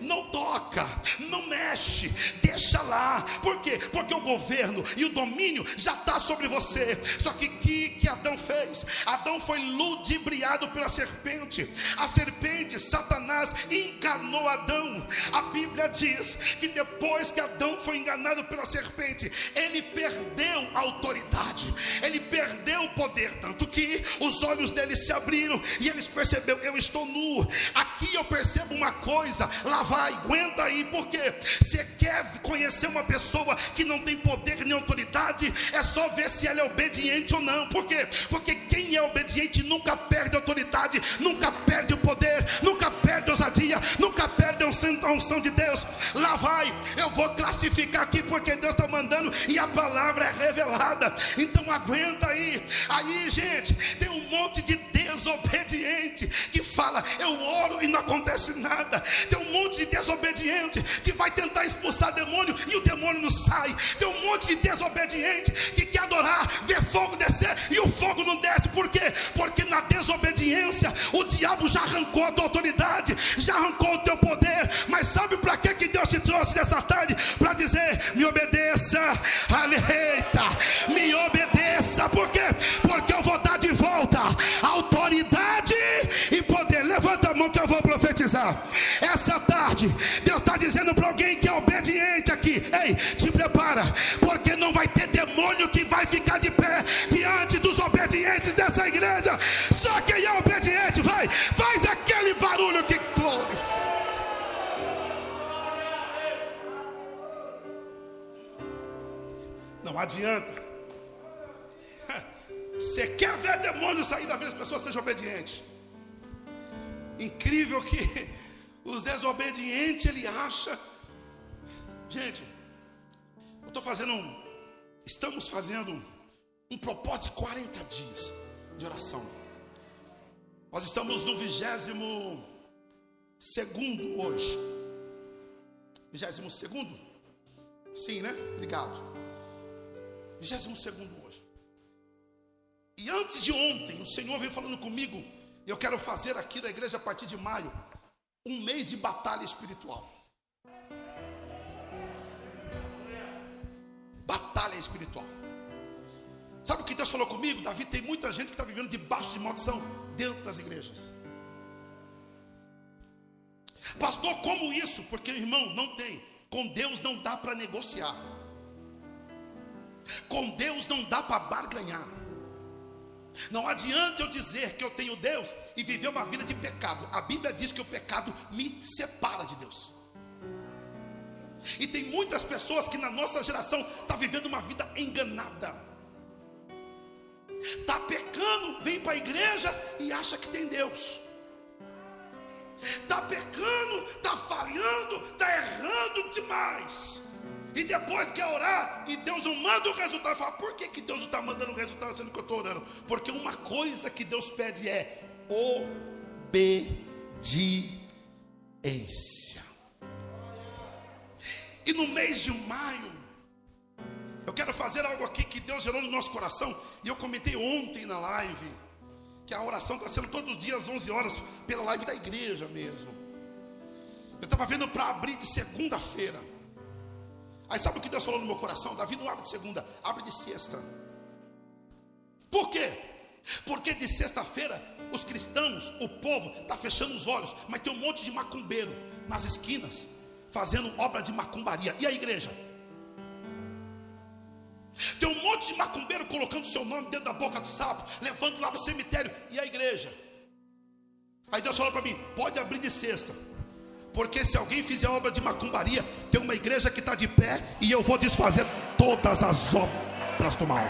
S1: não toca, não mexe, deixa lá. Por quê? Porque o governo e o domínio já está sobre você. Só que que que Adão fez? Adão foi ludibriado pela serpente. A serpente, Satanás, enganou Adão. A Bíblia diz que depois que Adão foi enganado pela serpente, ele perdeu a autoridade, ele perdeu o poder, tanto que os olhos dele se abriram e eles perceberam: eu estou nu. Aqui eu percebo uma coisa, lá vai, aguenta aí, porque você quer conhecer uma pessoa que não tem poder nem autoridade, é só ver se ela é obediente ou não. Por quê? Porque quem é obediente nunca perde autoridade, nunca perde o poder, nunca perde ousadia, nunca perde a unção de Deus. Lá vai, eu vou classificar aqui porque Deus está mandando e a palavra é revelada. Então aguenta aí. Aí, gente, tem um monte de desobediente que fala, eu oro e não acontece nada. Tem um monte de desobediente que vai tentar expulsar demônio e o demônio não sai. Tem um monte de desobediente que quer adorar, ver fogo descer e o fogo não desce. Por quê? Porque na desobediência o diabo já arrancou a tua autoridade, já arrancou o teu poder. Mas sabe para que, que Deus te trouxe nessa tarde? Para dizer: me obedeça, que eu vou profetizar. Essa tarde, Deus está dizendo para alguém que é obediente aqui: ei, te prepara, porque não vai ter demônio que vai ficar de pé aleluia. Só quem é obediente, vai, faz aquele barulho que glorifica. Não adianta. Você quer ver demônio sair da vida das pessoas, seja obediente. Incrível que os desobedientes ele acha. Gente, eu estou fazendo um. Estamos fazendo um, propósito de 40 dias de oração. Nós estamos no vigésimo segundo hoje. Vigésimo segundo? Sim, né? Obrigado. Vigésimo segundo hoje. E antes de ontem, o Senhor veio falando comigo. Eu quero fazer aqui da igreja a partir de maio um mês de batalha espiritual. Batalha espiritual. Sabe o que Deus falou comigo? Davi, tem muita gente que está vivendo debaixo de maldição dentro das igrejas. Pastor, como isso? Porque, irmão, não tem. Com Deus não dá para negociar. Com Deus não dá para barganhar. Não adianta eu dizer que eu tenho Deus e viver uma vida de pecado. A Bíblia diz que o pecado me separa de Deus. E tem muitas pessoas que na nossa geração está vivendo uma vida enganada. Está pecando, vem para a igreja e acha que tem Deus. Está pecando, está falhando, está errando demais. E depois quer orar e Deus não manda o resultado. Fala, por que, que Deus não está mandando o resultado sendo que eu estou orando? Porque uma coisa que Deus pede é obediência. E no mês de maio, eu quero fazer algo aqui que Deus gerou no nosso coração. E eu comentei ontem na live, que a oração está sendo todos os dias, 11 horas, pela live da igreja mesmo. Eu estava vendo para abrir de segunda-feira. Aí sabe o que Deus falou no meu coração? Davi não abre de segunda, abre de sexta. Por quê? Porque de sexta-feira os cristãos, o povo, está fechando os olhos, mas tem um monte de macumbeiro nas esquinas, fazendo obra de macumbaria. E a igreja? Tem um monte de macumbeiro colocando seu nome dentro da boca do sapo, levando lá para o cemitério. E a igreja? Aí Deus falou para mim: pode abrir de sexta. Porque se alguém fizer obra de macumbaria, tem uma igreja que está de pé e eu vou desfazer todas as obras do mal.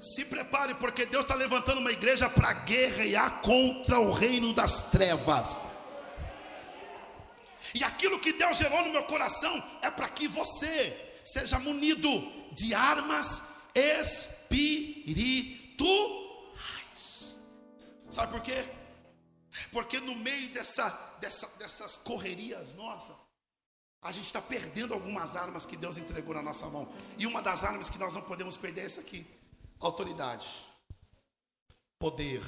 S1: Se prepare, porque Deus está levantando uma igreja para guerrear contra o reino das trevas. E aquilo que Deus gerou no meu coração é para que você seja munido de armas espirituais. Sabe por quê? Porque no meio dessa, dessa, dessas correrias nossas, a gente está perdendo algumas armas que Deus entregou na nossa mão. E uma das armas que nós não podemos perder é essa aqui: autoridade, poder.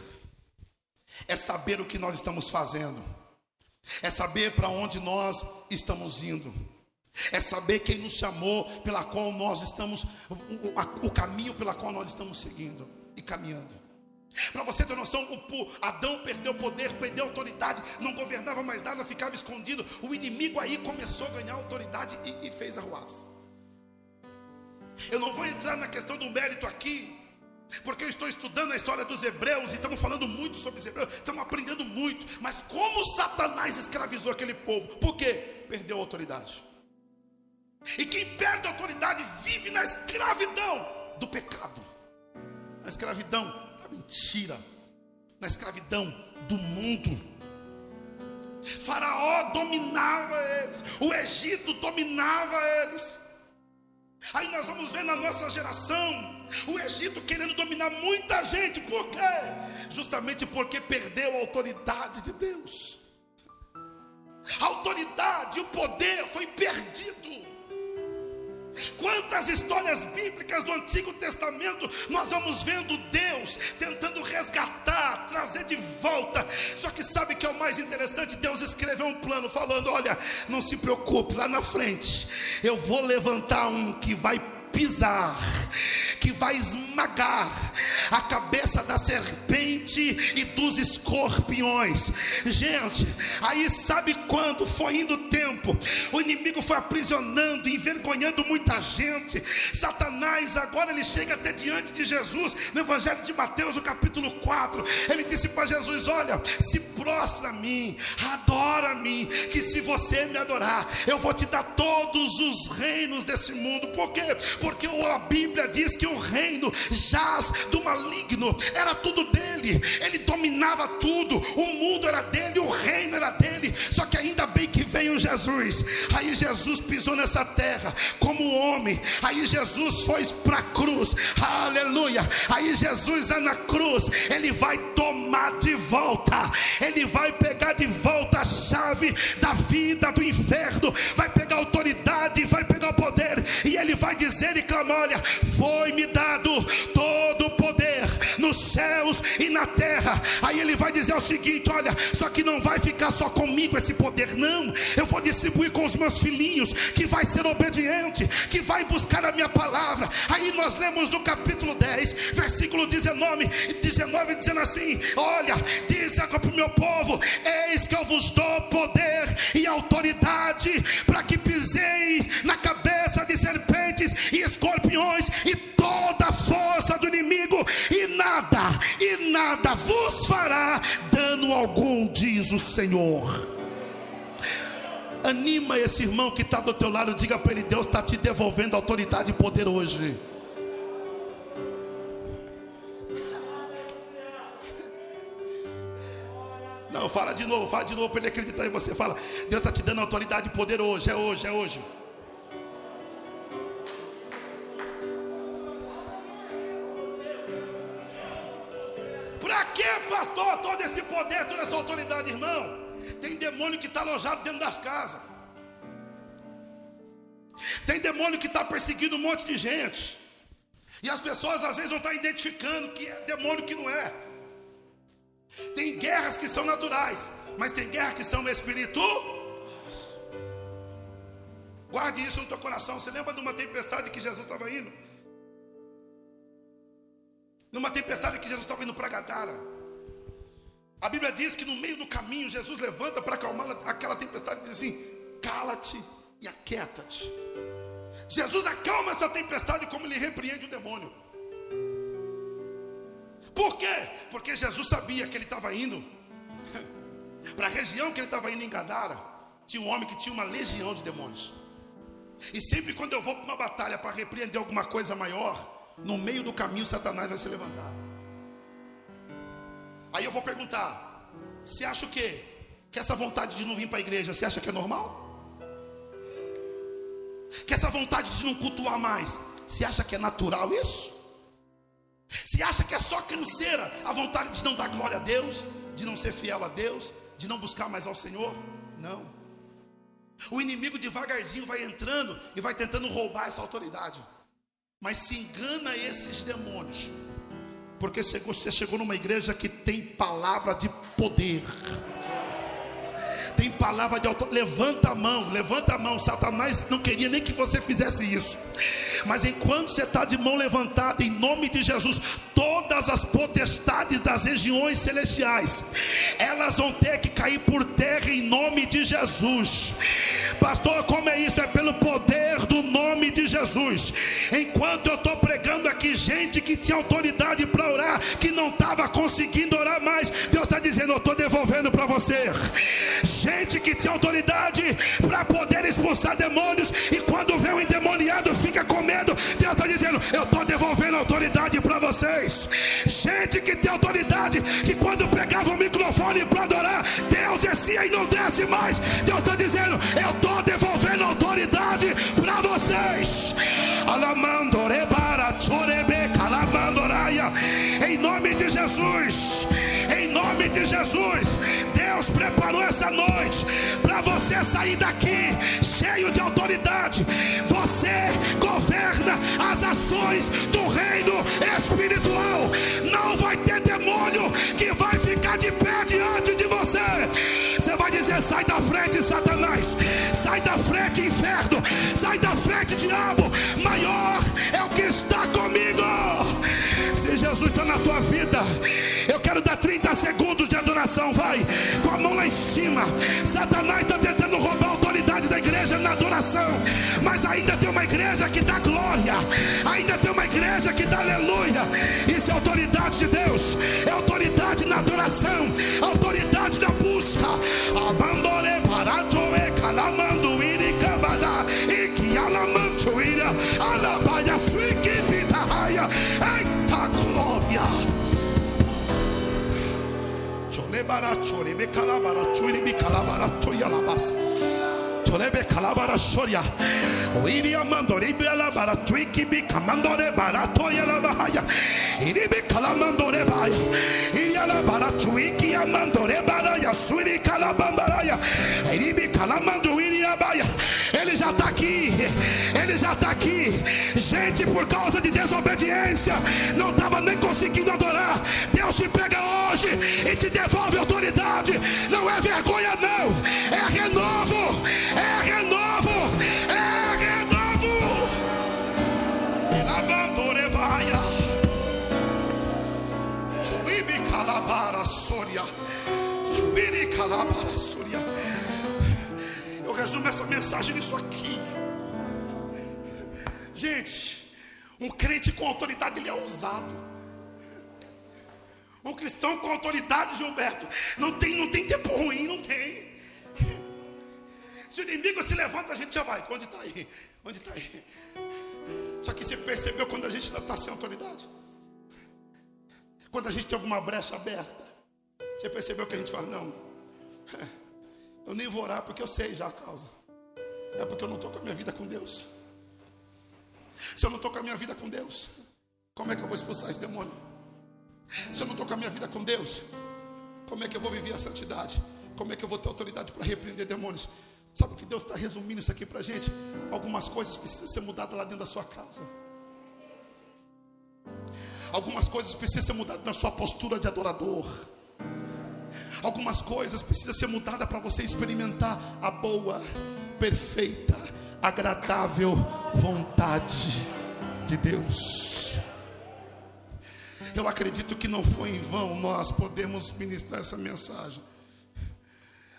S1: É saber o que nós estamos fazendo. É saber para onde nós estamos indo. É saber quem nos chamou, pela qual nós estamos, o, o, caminho pela qual nós estamos seguindo e caminhando. Para você ter noção, o Adão perdeu poder, perdeu autoridade, não governava mais nada, ficava escondido. O inimigo aí começou a ganhar autoridade e, e fez a ruaça. Eu não vou entrar na questão do mérito aqui, porque eu estou estudando a história dos hebreus e estamos falando muito sobre os hebreus, estamos aprendendo muito. Mas como Satanás escravizou aquele povo? Por quê? Perdeu a autoridade. E quem perde a autoridade vive na escravidão do pecado, na escravidão mentira, na escravidão do mundo. Faraó dominava eles, o Egito dominava eles. Aí nós vamos ver na nossa geração o Egito querendo dominar muita gente, por quê? Justamente porque perdeu a autoridade de Deus. A autoridade, o poder foi perdido. Quantas histórias bíblicas do Antigo Testamento nós vamos vendo Deus tentando resgatar, trazer de volta. Só que sabe que é o mais interessante? Deus escreveu um plano falando: olha, não se preocupe, lá na frente eu vou levantar um que vai pisar, que vai esmagar a cabeça da serpente e dos escorpiões. Gente, aí sabe quando foi indo o tempo, o inimigo foi aprisionando, envergonhando muita gente. Satanás agora ele chega até diante de Jesus, no Evangelho de Mateus, no capítulo 4. Ele disse para Jesus: Olha, se prostra a mim, adora a mim, que se você me adorar, eu vou te dar todos os reinos desse mundo. Por quê? Porque a Bíblia diz que o reino jaz do maligno, era tudo dele, ele dominava tudo, o mundo era dele, o reino era dele. Só que ainda bem que veio Jesus. Aí Jesus pisou nessa terra como homem. Aí Jesus foi para a cruz. Aleluia. Aí Jesus é na cruz, ele vai tomar de volta. Ele vai pegar de volta a chave da vida do inferno, vai pegar autoridade, vai pegar o poder e ele vai dizer e clamar: olha, foi-me dado nos céus e na terra. Aí ele vai dizer o seguinte: olha, só que não vai ficar só comigo esse poder, não. Eu vou distribuir com os meus filhinhos, que vai ser obediente, que vai buscar a minha palavra. Aí nós lemos no capítulo 10, versículo 19, 19 dizendo assim: Olha, diz agora para o meu povo: Eis que eu vos dou poder e autoridade para que piseis na cabeça de serpentes e escorpiões e toda a força do inimigo, e nada, e nada vos fará dano algum, diz o Senhor. Anima esse irmão que está do teu lado, diga para ele: Deus está te devolvendo autoridade e poder hoje. Não, fala de novo, fala de novo para ele acreditar em você. Fala, Deus está te dando autoridade e poder hoje, é hoje, é hoje. Pastor, todo esse poder, toda essa autoridade, irmão? Tem demônio que está alojado dentro das casas. Tem demônio que está perseguindo um monte de gente. E as pessoas às vezes não estão identificando que é demônio que não é. Tem guerras que são naturais, mas tem guerras que são espirituais. Guarde isso no teu coração. Você lembra de uma tempestade que Jesus estava indo? Numa tempestade que Jesus estava indo para Gadara. A Bíblia diz que no meio do caminho Jesus levanta para acalmar aquela tempestade e diz assim: cala-te e aquieta-te. Jesus acalma essa tempestade como ele repreende o demônio. Por quê? Porque Jesus sabia que ele estava indo para a região que ele estava indo em Gadara. Tinha um homem que tinha uma legião de demônios. E sempre quando eu vou para uma batalha para repreender alguma coisa maior, no meio do caminho Satanás vai se levantar. Aí eu vou perguntar: você acha o quê? Que essa vontade de não vir para a igreja, você acha que é normal? Que essa vontade de não cultuar mais, você acha que é natural isso? Se acha que é só canseira a vontade de não dar glória a Deus, de não ser fiel a Deus, de não buscar mais ao Senhor? Não. O inimigo devagarzinho vai entrando e vai tentando roubar essa autoridade. Mas se engana esses demônios, porque você chegou numa igreja que tem palavra de poder tem palavra de autoridade. Levanta a mão, levanta a mão. Satanás não queria nem que você fizesse isso. Mas enquanto você está de mão levantada, em nome de Jesus, todas as potestades das regiões celestiais, elas vão ter que cair por terra em nome de Jesus. Pastor, como é isso? É pelo poder do nome de Jesus. Enquanto eu estou pregando aqui, gente que tinha autoridade para orar, que não estava conseguindo orar mais, Deus está dizendo: Eu estou devolvendo para você. Gente que tinha autoridade para poder expulsar demônios, e quando vê um endemoniado, fica com medo. Deus está dizendo: Eu estou devolvendo autoridade para vocês. Gente que tem autoridade, que quando pegava o microfone para adorar, Deus descia e não desce mais. Deus está dizendo: Eu estou devolvendo autoridade para vocês. Alamandore para chorebe calamandoraia. Em nome de Jesus. Em nome de Jesus. Deus preparou essa noite para você sair daqui cheio de autoridade. Você governa as ações do reino espiritual. Não vai ter demônio que vai ficar de pé diante de você. Você vai dizer: sai da frente, Satanás. Sai da frente, inferno. Sai da frente, diabo. Maior amigo. Se Jesus está na tua vida, eu quero dar 30 segundos de adoração. Vai, com a mão lá em cima. Satanás está tentando roubar a autoridade da igreja na adoração, mas ainda tem uma igreja que dá glória, ainda tem uma igreja que dá aleluia. Isso é autoridade de Deus, é autoridade na adoração, autoridade na busca. Abandone para calamando alamanto ira alabaia suiki pitahaya. Eita glória. Cholebara chorebe calabara churibi calabara toyalabas. Cholebe calabara shoria. Oiri amandore bialabara twiki bi kamandore barato yalabahaya. Iribi kalamandore baya. Iri alabara twiki amandore baraya suri kalabambaraya. Iribi kalamando iri abaya. Ele já está aqui. Ele já está aqui. Gente, por causa de desobediência, não estava nem conseguindo adorar. Deus te pega hoje e te devolve autoridade. Não é vergonha, não. É renovo. É renovo. É renovo. Elabandore baia. Chuibi calabara soria. Chuibi calabara soria. Eu resumo essa mensagem nisso aqui. Gente, um crente com autoridade ele é ousado. Um cristão com autoridade, Gilberto, não tem, não tem tempo ruim, não tem. Se o inimigo se levanta, a gente já vai. Onde está aí? Onde está aí? Só que você percebeu quando a gente ainda está sem autoridade? Quando a gente tem alguma brecha aberta, você percebeu que a gente fala, não, eu nem vou orar porque eu sei já a causa. É porque eu não estou com a minha vida com Deus. Se eu não estou com a minha vida com Deus, como é que eu vou expulsar esse demônio? Se eu não estou com a minha vida com Deus, como é que eu vou viver a santidade? Como é que eu vou ter autoridade para repreender demônios? Sabe o que Deus está resumindo isso aqui para a gente? Algumas coisas precisam ser mudadas lá dentro da sua casa. Algumas coisas precisam ser mudadas na sua postura de adorador. Algumas coisas precisam ser mudadas para você experimentar a boa, perfeita, agradável vontade de Deus. Eu acredito que não foi em vão nós podemos ministrar essa mensagem.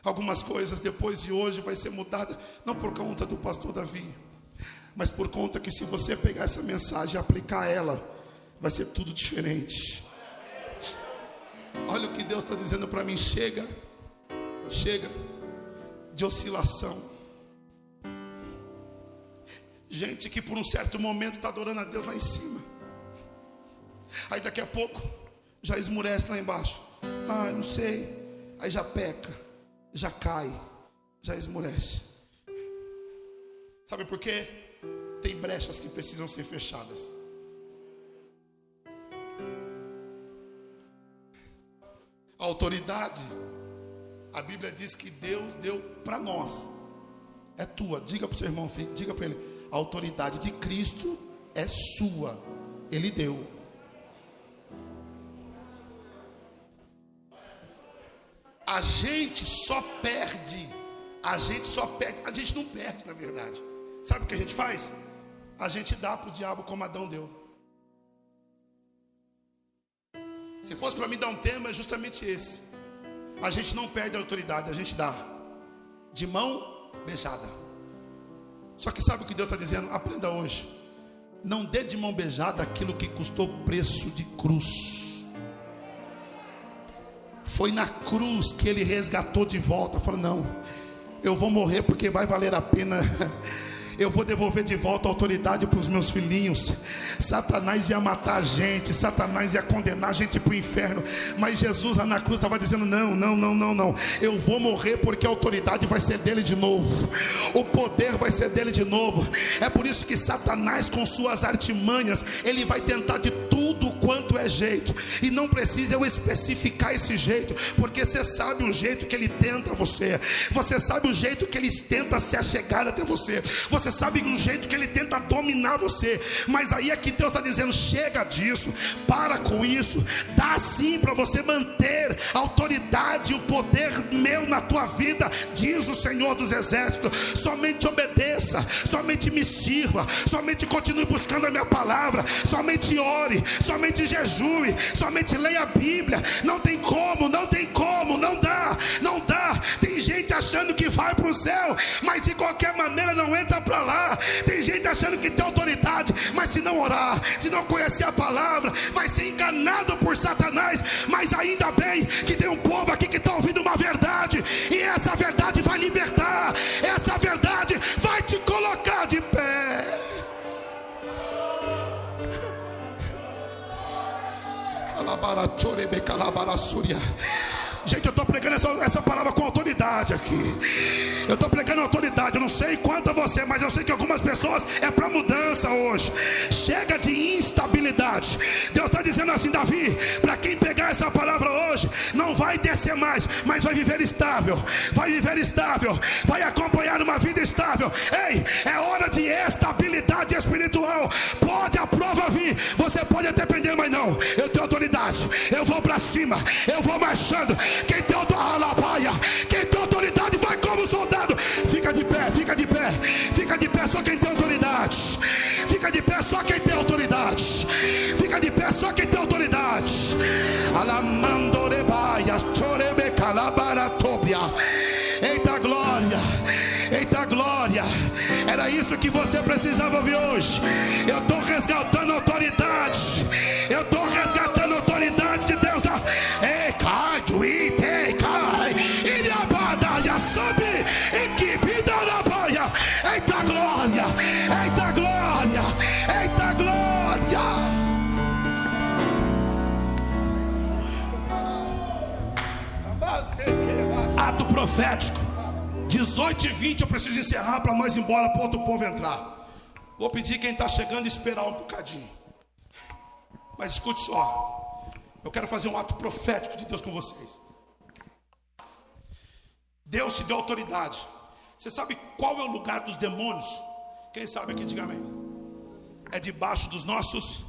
S1: Algumas coisas depois de hoje vai ser mudada não por conta do pastor Davi, mas por conta que se você pegar essa mensagem e aplicar ela, vai ser tudo diferente. Olha o que Deus está dizendo para mim: chega, chega de oscilação. Gente que por um certo momento está adorando a Deus lá em cima, aí daqui a pouco já esmurece lá embaixo. Ah, não sei, aí já peca, já cai, já esmurece. Sabe por quê? Tem brechas que precisam ser fechadas. A autoridade, a Bíblia diz que Deus deu para nós. É tua. Diga para o seu irmão, diga para ele: a autoridade de Cristo é sua. Ele deu. A gente só perde. A gente só perde. A gente não perde, na verdade. Sabe o que a gente faz? A gente dá para o diabo como Adão deu. Se fosse para mim dar um tema, é justamente esse. A gente não perde a autoridade, a gente dá. De mão beijada. Só que sabe o que Deus está dizendo? Aprenda hoje. Não dê de mão beijada aquilo que custou preço de cruz. Foi na cruz que ele resgatou de volta. Falou: Não, eu vou morrer porque vai valer a pena. Eu vou devolver de volta a autoridade para os meus filhinhos. Satanás ia matar a gente, Satanás ia condenar a gente para o inferno. Mas Jesus lá na cruz estava dizendo: Não, não, não, não, não. Eu vou morrer porque a autoridade vai ser dele de novo. O poder vai ser dele de novo. É por isso que Satanás, com suas artimanhas, ele vai tentar de tudo quanto é jeito, e não precisa eu especificar esse jeito, porque você sabe o jeito que ele tenta você, você sabe o jeito que ele tenta se achegar até você, você sabe o jeito que ele tenta dominar você, mas aí é que Deus está dizendo: chega disso, para com isso, dá sim para você manter a autoridade e o poder meu na tua vida, diz o Senhor dos Exércitos. Somente obedeça, somente me sirva, somente continue buscando a minha palavra, somente ore, somente jejue, somente leia a Bíblia. Não tem como, não tem como, não dá, não dá. Tem gente achando que vai para o céu, mas de qualquer maneira não entra para lá. Tem gente achando que tem autoridade, mas se não orar, se não conhecer a palavra, vai ser enganado por Satanás. Mas ainda bem que tem um povo aqui que está ouvindo uma verdade, e essa verdade vai libertar, essa verdade vai te colocar de pé. Gente, eu estou pregando essa, essa palavra com autoridade aqui. Eu estou pregando autoridade. Eu não sei quanto a você, mas eu sei que algumas pessoas é para mudança hoje. Chega de instabilidade. Deus está dizendo assim, Davi, para quem pegar essa palavra hoje, não vai descer mais, mas vai viver estável. Vai viver estável. Vai acompanhar uma vida estável. Ei, é hora de estabilidade espiritual. Pode a prova vir. Você pode até depender, mas não. Eu tenho autoridade. Vou para cima. Eu vou marchando. Quem tem autoridade, quem tem autoridade vai como soldado. Fica de pé, fica de pé, fica de pé, só quem tem autoridade. Fica de pé, só quem tem autoridade. Fica de pé, só quem tem autoridade. Alamandorebaia, chorebecalabaratobia. Eita glória, eita glória. Era isso que você precisava ouvir hoje. Eu estou resgatando autoridade. Equipe da Arabaia. Eita glória, eita glória, eita glória. Ato profético. 18 e 20 eu preciso encerrar para nós ir embora para outro povo entrar. Vou pedir quem está chegando esperar um bocadinho. Mas escute só. Eu quero fazer um ato profético de Deus com vocês. Deus te deu autoridade. Você sabe qual é o lugar dos demônios? Quem sabe aqui, diga amém. É debaixo dos nossos.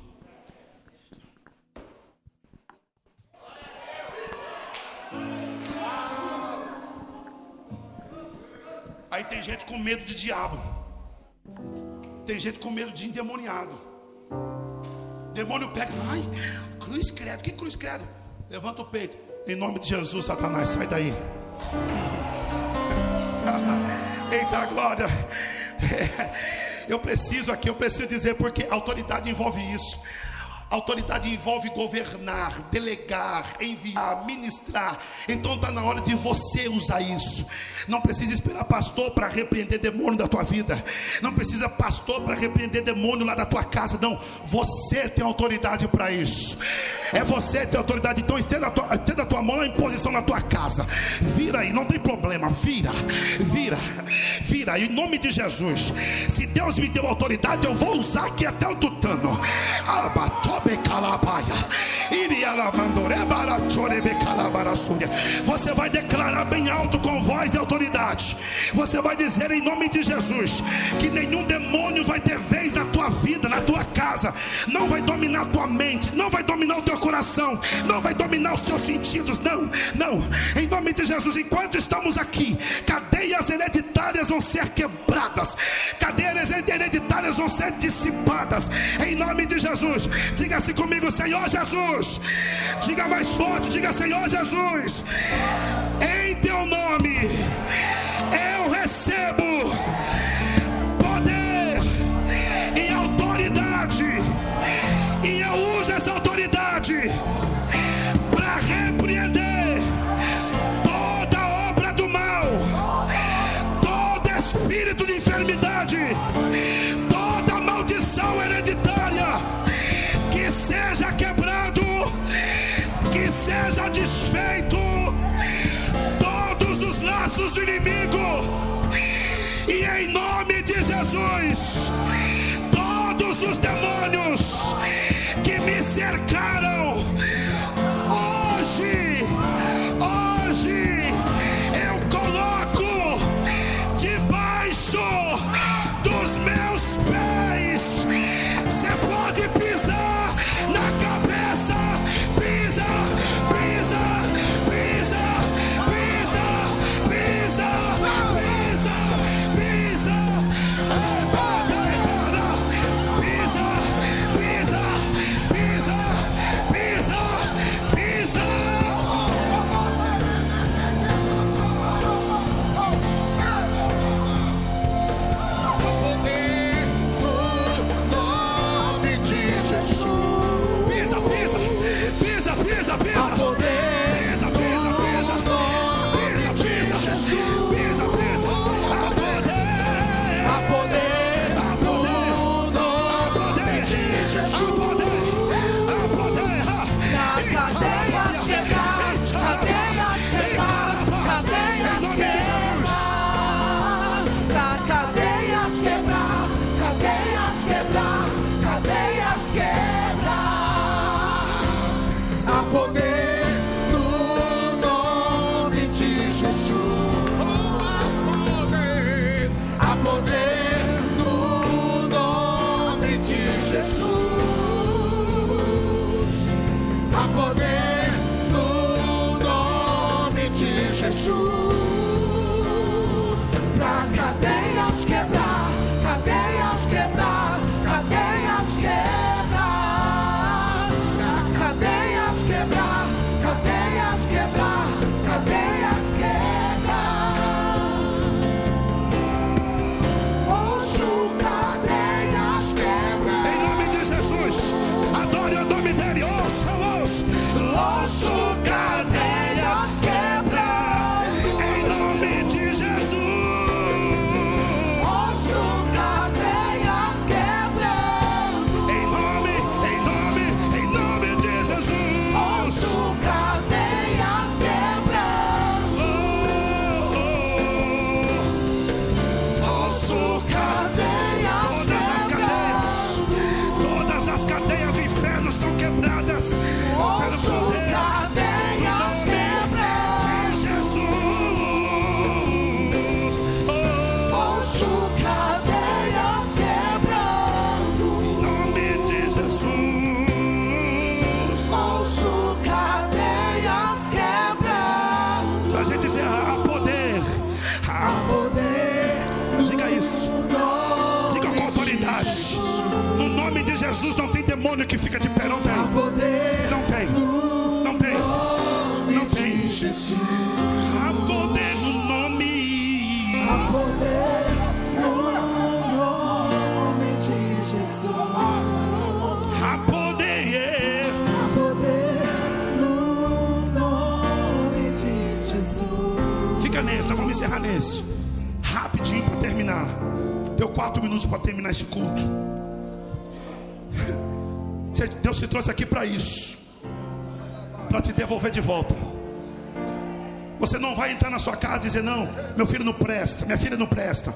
S1: Aí tem gente com medo de diabo. Tem gente com medo de endemoniado. Demônio pega, ai, cruz credo, que cruz credo? Levanta o peito, em nome de Jesus, Satanás, sai daí. Eita glória. Eu preciso aqui, eu preciso dizer, porque autoridade envolve isso. Autoridade envolve governar, delegar, enviar, ministrar. Então está na hora de você usar isso. Não precisa esperar pastor para repreender demônio da tua vida. Não precisa pastor para repreender demônio lá da tua casa. Não, você tem autoridade para isso. É você que tem autoridade. Então estenda a, tua, estenda a tua mão lá em posição na tua casa. Vira aí, não tem problema. Vira, vira, vira. Em nome de Jesus. Se Deus me deu autoridade, eu vou usar aqui até o tutano. Abekalabaya. Você vai declarar bem alto com voz e autoridade. Você vai dizer em nome de Jesus que nenhum demônio vai ter vez na tua vida, na tua casa, não vai dominar a tua mente, não vai dominar o teu coração, não vai dominar os teus sentidos, não, não. Em nome de Jesus, enquanto estamos aqui, cadeias hereditárias vão ser quebradas, cadeias hereditárias vão ser dissipadas. Em nome de Jesus, diga assim comigo, Senhor Jesus. Diga mais forte, diga Senhor Jesus. Em teu nome eu recebo os demônios quatro minutos para terminar esse culto. Deus te trouxe aqui para isso. Para te devolver de volta. Você não vai entrar na sua casa e dizer: Não, meu filho não presta, minha filha não presta.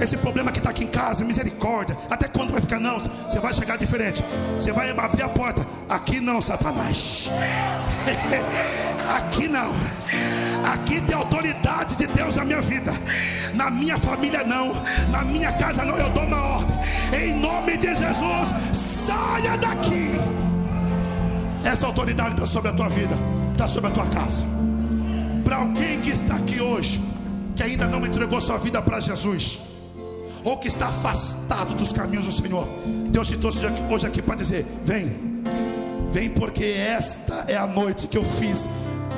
S1: Esse problema que está aqui em casa, misericórdia. Até quando vai ficar? Não, você vai chegar diferente. Você vai abrir a porta. Aqui não, Satanás. Aqui não. Aqui tem autoridade de Deus na minha vida. Na minha família não. Na minha casa não. Eu dou uma ordem. Em nome de Jesus, saia daqui. Essa autoridade está sobre a tua vida, está sobre a tua casa. Para alguém que está aqui hoje, que ainda não entregou sua vida para Jesus, ou que está afastado dos caminhos do Senhor, Deus te trouxe hoje aqui para dizer: vem, vem, porque esta é a noite que eu fiz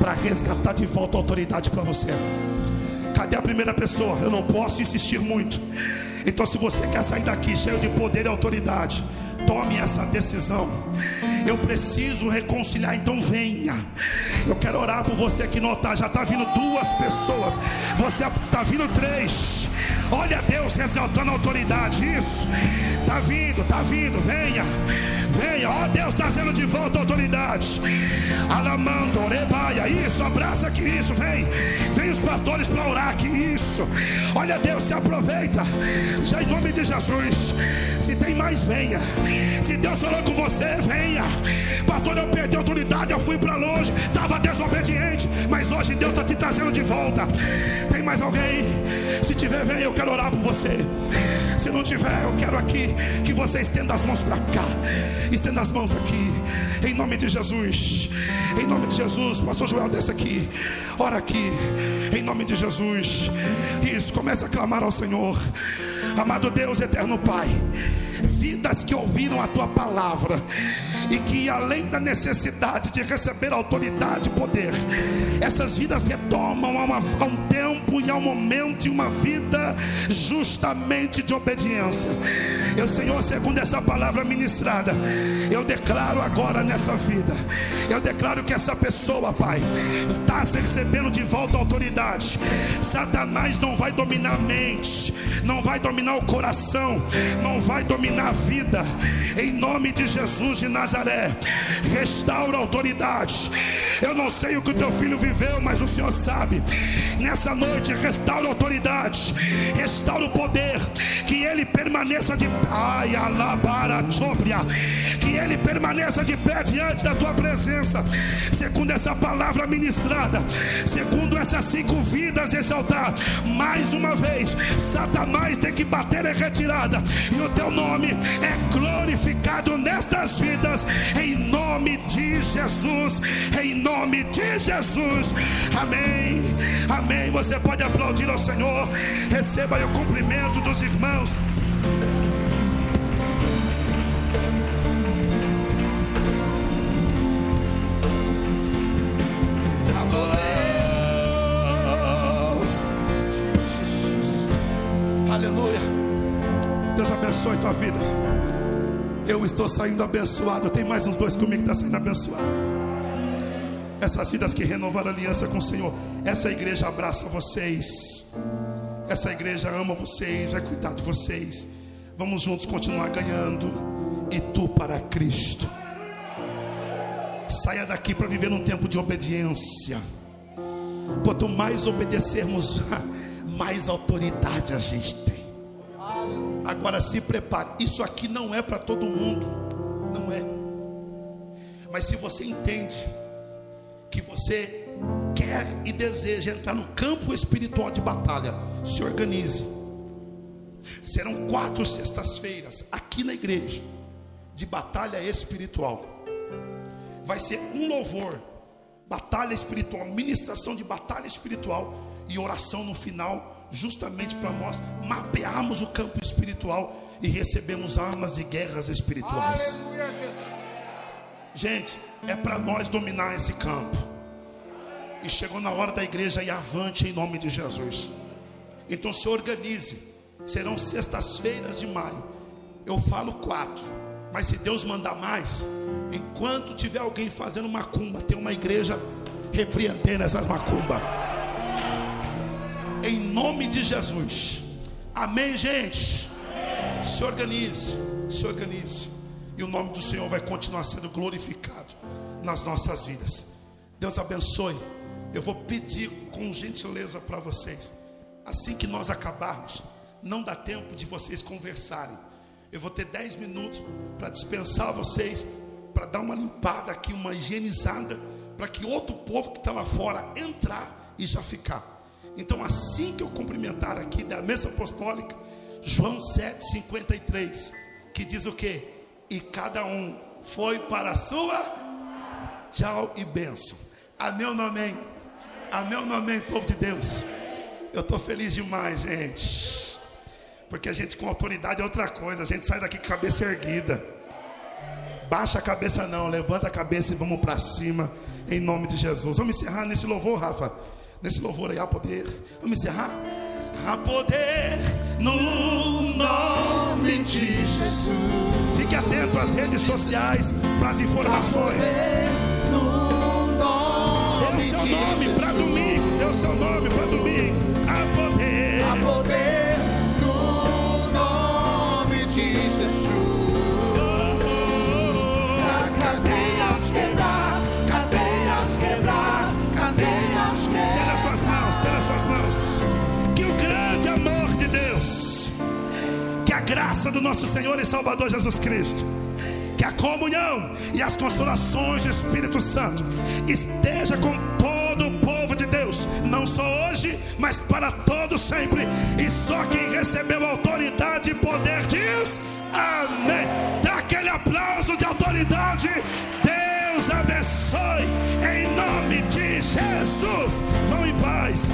S1: para resgatar de volta a autoridade para você. Cadê a primeira pessoa? Eu não posso insistir muito. Então, se você quer sair daqui cheio de poder e autoridade, tome essa decisão. Eu preciso reconciliar, então venha. Eu quero orar por você aqui no altar. Já está vindo duas pessoas, você está vindo três. Olha Deus resgatando a autoridade. Isso, está vindo, está vindo. Venha, venha. Ó Deus trazendo de volta a autoridade. Alamando, rebaia. Isso, abraça aqui. Isso, vem. Vem os pastores para orar aqui. Isso. Olha Deus, se aproveita. Já em nome de Jesus. Se tem mais, venha. Se Deus falou com você, venha. Pastor, eu perdi a autoridade, eu fui para longe, estava desobediente, mas hoje Deus está te trazendo de volta. Tem mais alguém? Se tiver, vem, eu quero orar por você. Se não tiver, eu quero aqui que você estenda as mãos para cá, estenda as mãos aqui, em nome de Jesus. Em nome de Jesus, Pastor Joel, desce aqui, ora aqui, em nome de Jesus. Isso, começa a clamar ao Senhor. Amado Deus, eterno Pai, vidas que ouviram a tua palavra e que além da necessidade de receber autoridade e poder, essas vidas retomam a, uma, a um tempo e a um momento e uma vida justamente de obediência. Eu, Senhor, segundo essa palavra ministrada, eu declaro agora nessa vida, eu declaro que essa pessoa, Pai, está recebendo de volta a autoridade. Satanás não vai dominar a mente, não vai dominar o coração, não vai dominar a vida. Em nome de Jesus de Nazaré, restaura a autoridade. Eu não sei o que o teu filho viveu, mas o Senhor sabe. Nessa noite, restaura a autoridade, restaura o poder, que ele permaneça de ai, alabara, que ele permaneça de pé diante da tua presença, segundo essa palavra ministrada, segundo essa cinco vidas esse altar. Mais uma vez, Satanás tem que bater em retirada, e o teu nome é glorificado nestas vidas, em nome de Jesus. Em nome de Jesus, amém. Amém. Você pode aplaudir ao Senhor, receba o cumprimento dos irmãos. Saindo abençoado. Tem mais uns dois comigo que está saindo abençoado. Essas vidas que renovaram aliança com o Senhor. Essa igreja abraça vocês. Essa igreja ama vocês, vai cuidar de vocês. Vamos juntos continuar ganhando. E tu para Cristo. Saia daqui para viver um tempo de obediência. Quanto mais obedecermos, mais autoridade a gente tem. Agora se prepare. Isso aqui não é para todo mundo. Não é. Mas se você entende que você quer e deseja entrar no campo espiritual de batalha, se organize. Serão quatro sextas-feiras aqui na igreja de batalha espiritual. Vai ser um louvor, batalha espiritual, ministração de batalha espiritual e oração no final, justamente para nós mapearmos o campo espiritual e recebemos armas de guerras espirituais. Gente, é para nós dominar esse campo. E chegou na hora da igreja ir avante em nome de Jesus. Então se organize. Serão sextas-feiras de maio. Eu falo quatro. Mas se Deus mandar mais, enquanto tiver alguém fazendo macumba, tem uma igreja repreendendo essas macumbas. Em nome de Jesus. Amém, gente? Se organize, se organize. E o nome do Senhor vai continuar sendo glorificado nas nossas vidas. Deus abençoe. Eu vou pedir com gentileza para vocês. Assim que nós acabarmos, não dá tempo de vocês conversarem. Eu vou ter 10 minutos para dispensar vocês, para dar uma limpada aqui, uma higienizada, para que outro povo que está lá fora entrar e já ficar. Então, assim que eu cumprimentar aqui da mesa apostólica, João 7,53, que diz o que? E cada um foi para a sua tchau e ou não amém? Amém ou não amém, povo de Deus? Eu estou feliz demais, gente. Porque a gente com autoridade é outra coisa. A gente sai daqui com a cabeça erguida. Baixa a cabeça não, levanta a cabeça e vamos para cima. Em nome de Jesus. Vamos encerrar nesse louvor, Rafa. Nesse louvor aí há poder. Vamos encerrar? Há poder no nome de Jesus. Fique atento às redes sociais para as informações. Dê o seu nome para domingo. Dê o seu nome para domingo. Há poder.
S3: Há poder
S1: graça do nosso Senhor e Salvador Jesus Cristo, que a comunhão e as consolações do Espírito Santo esteja com todo o povo de Deus, não só hoje, mas para todos sempre. E só quem recebeu autoridade e poder diz amém. Dá aquele aplauso de autoridade. Deus abençoe em nome de Jesus. Vão em paz.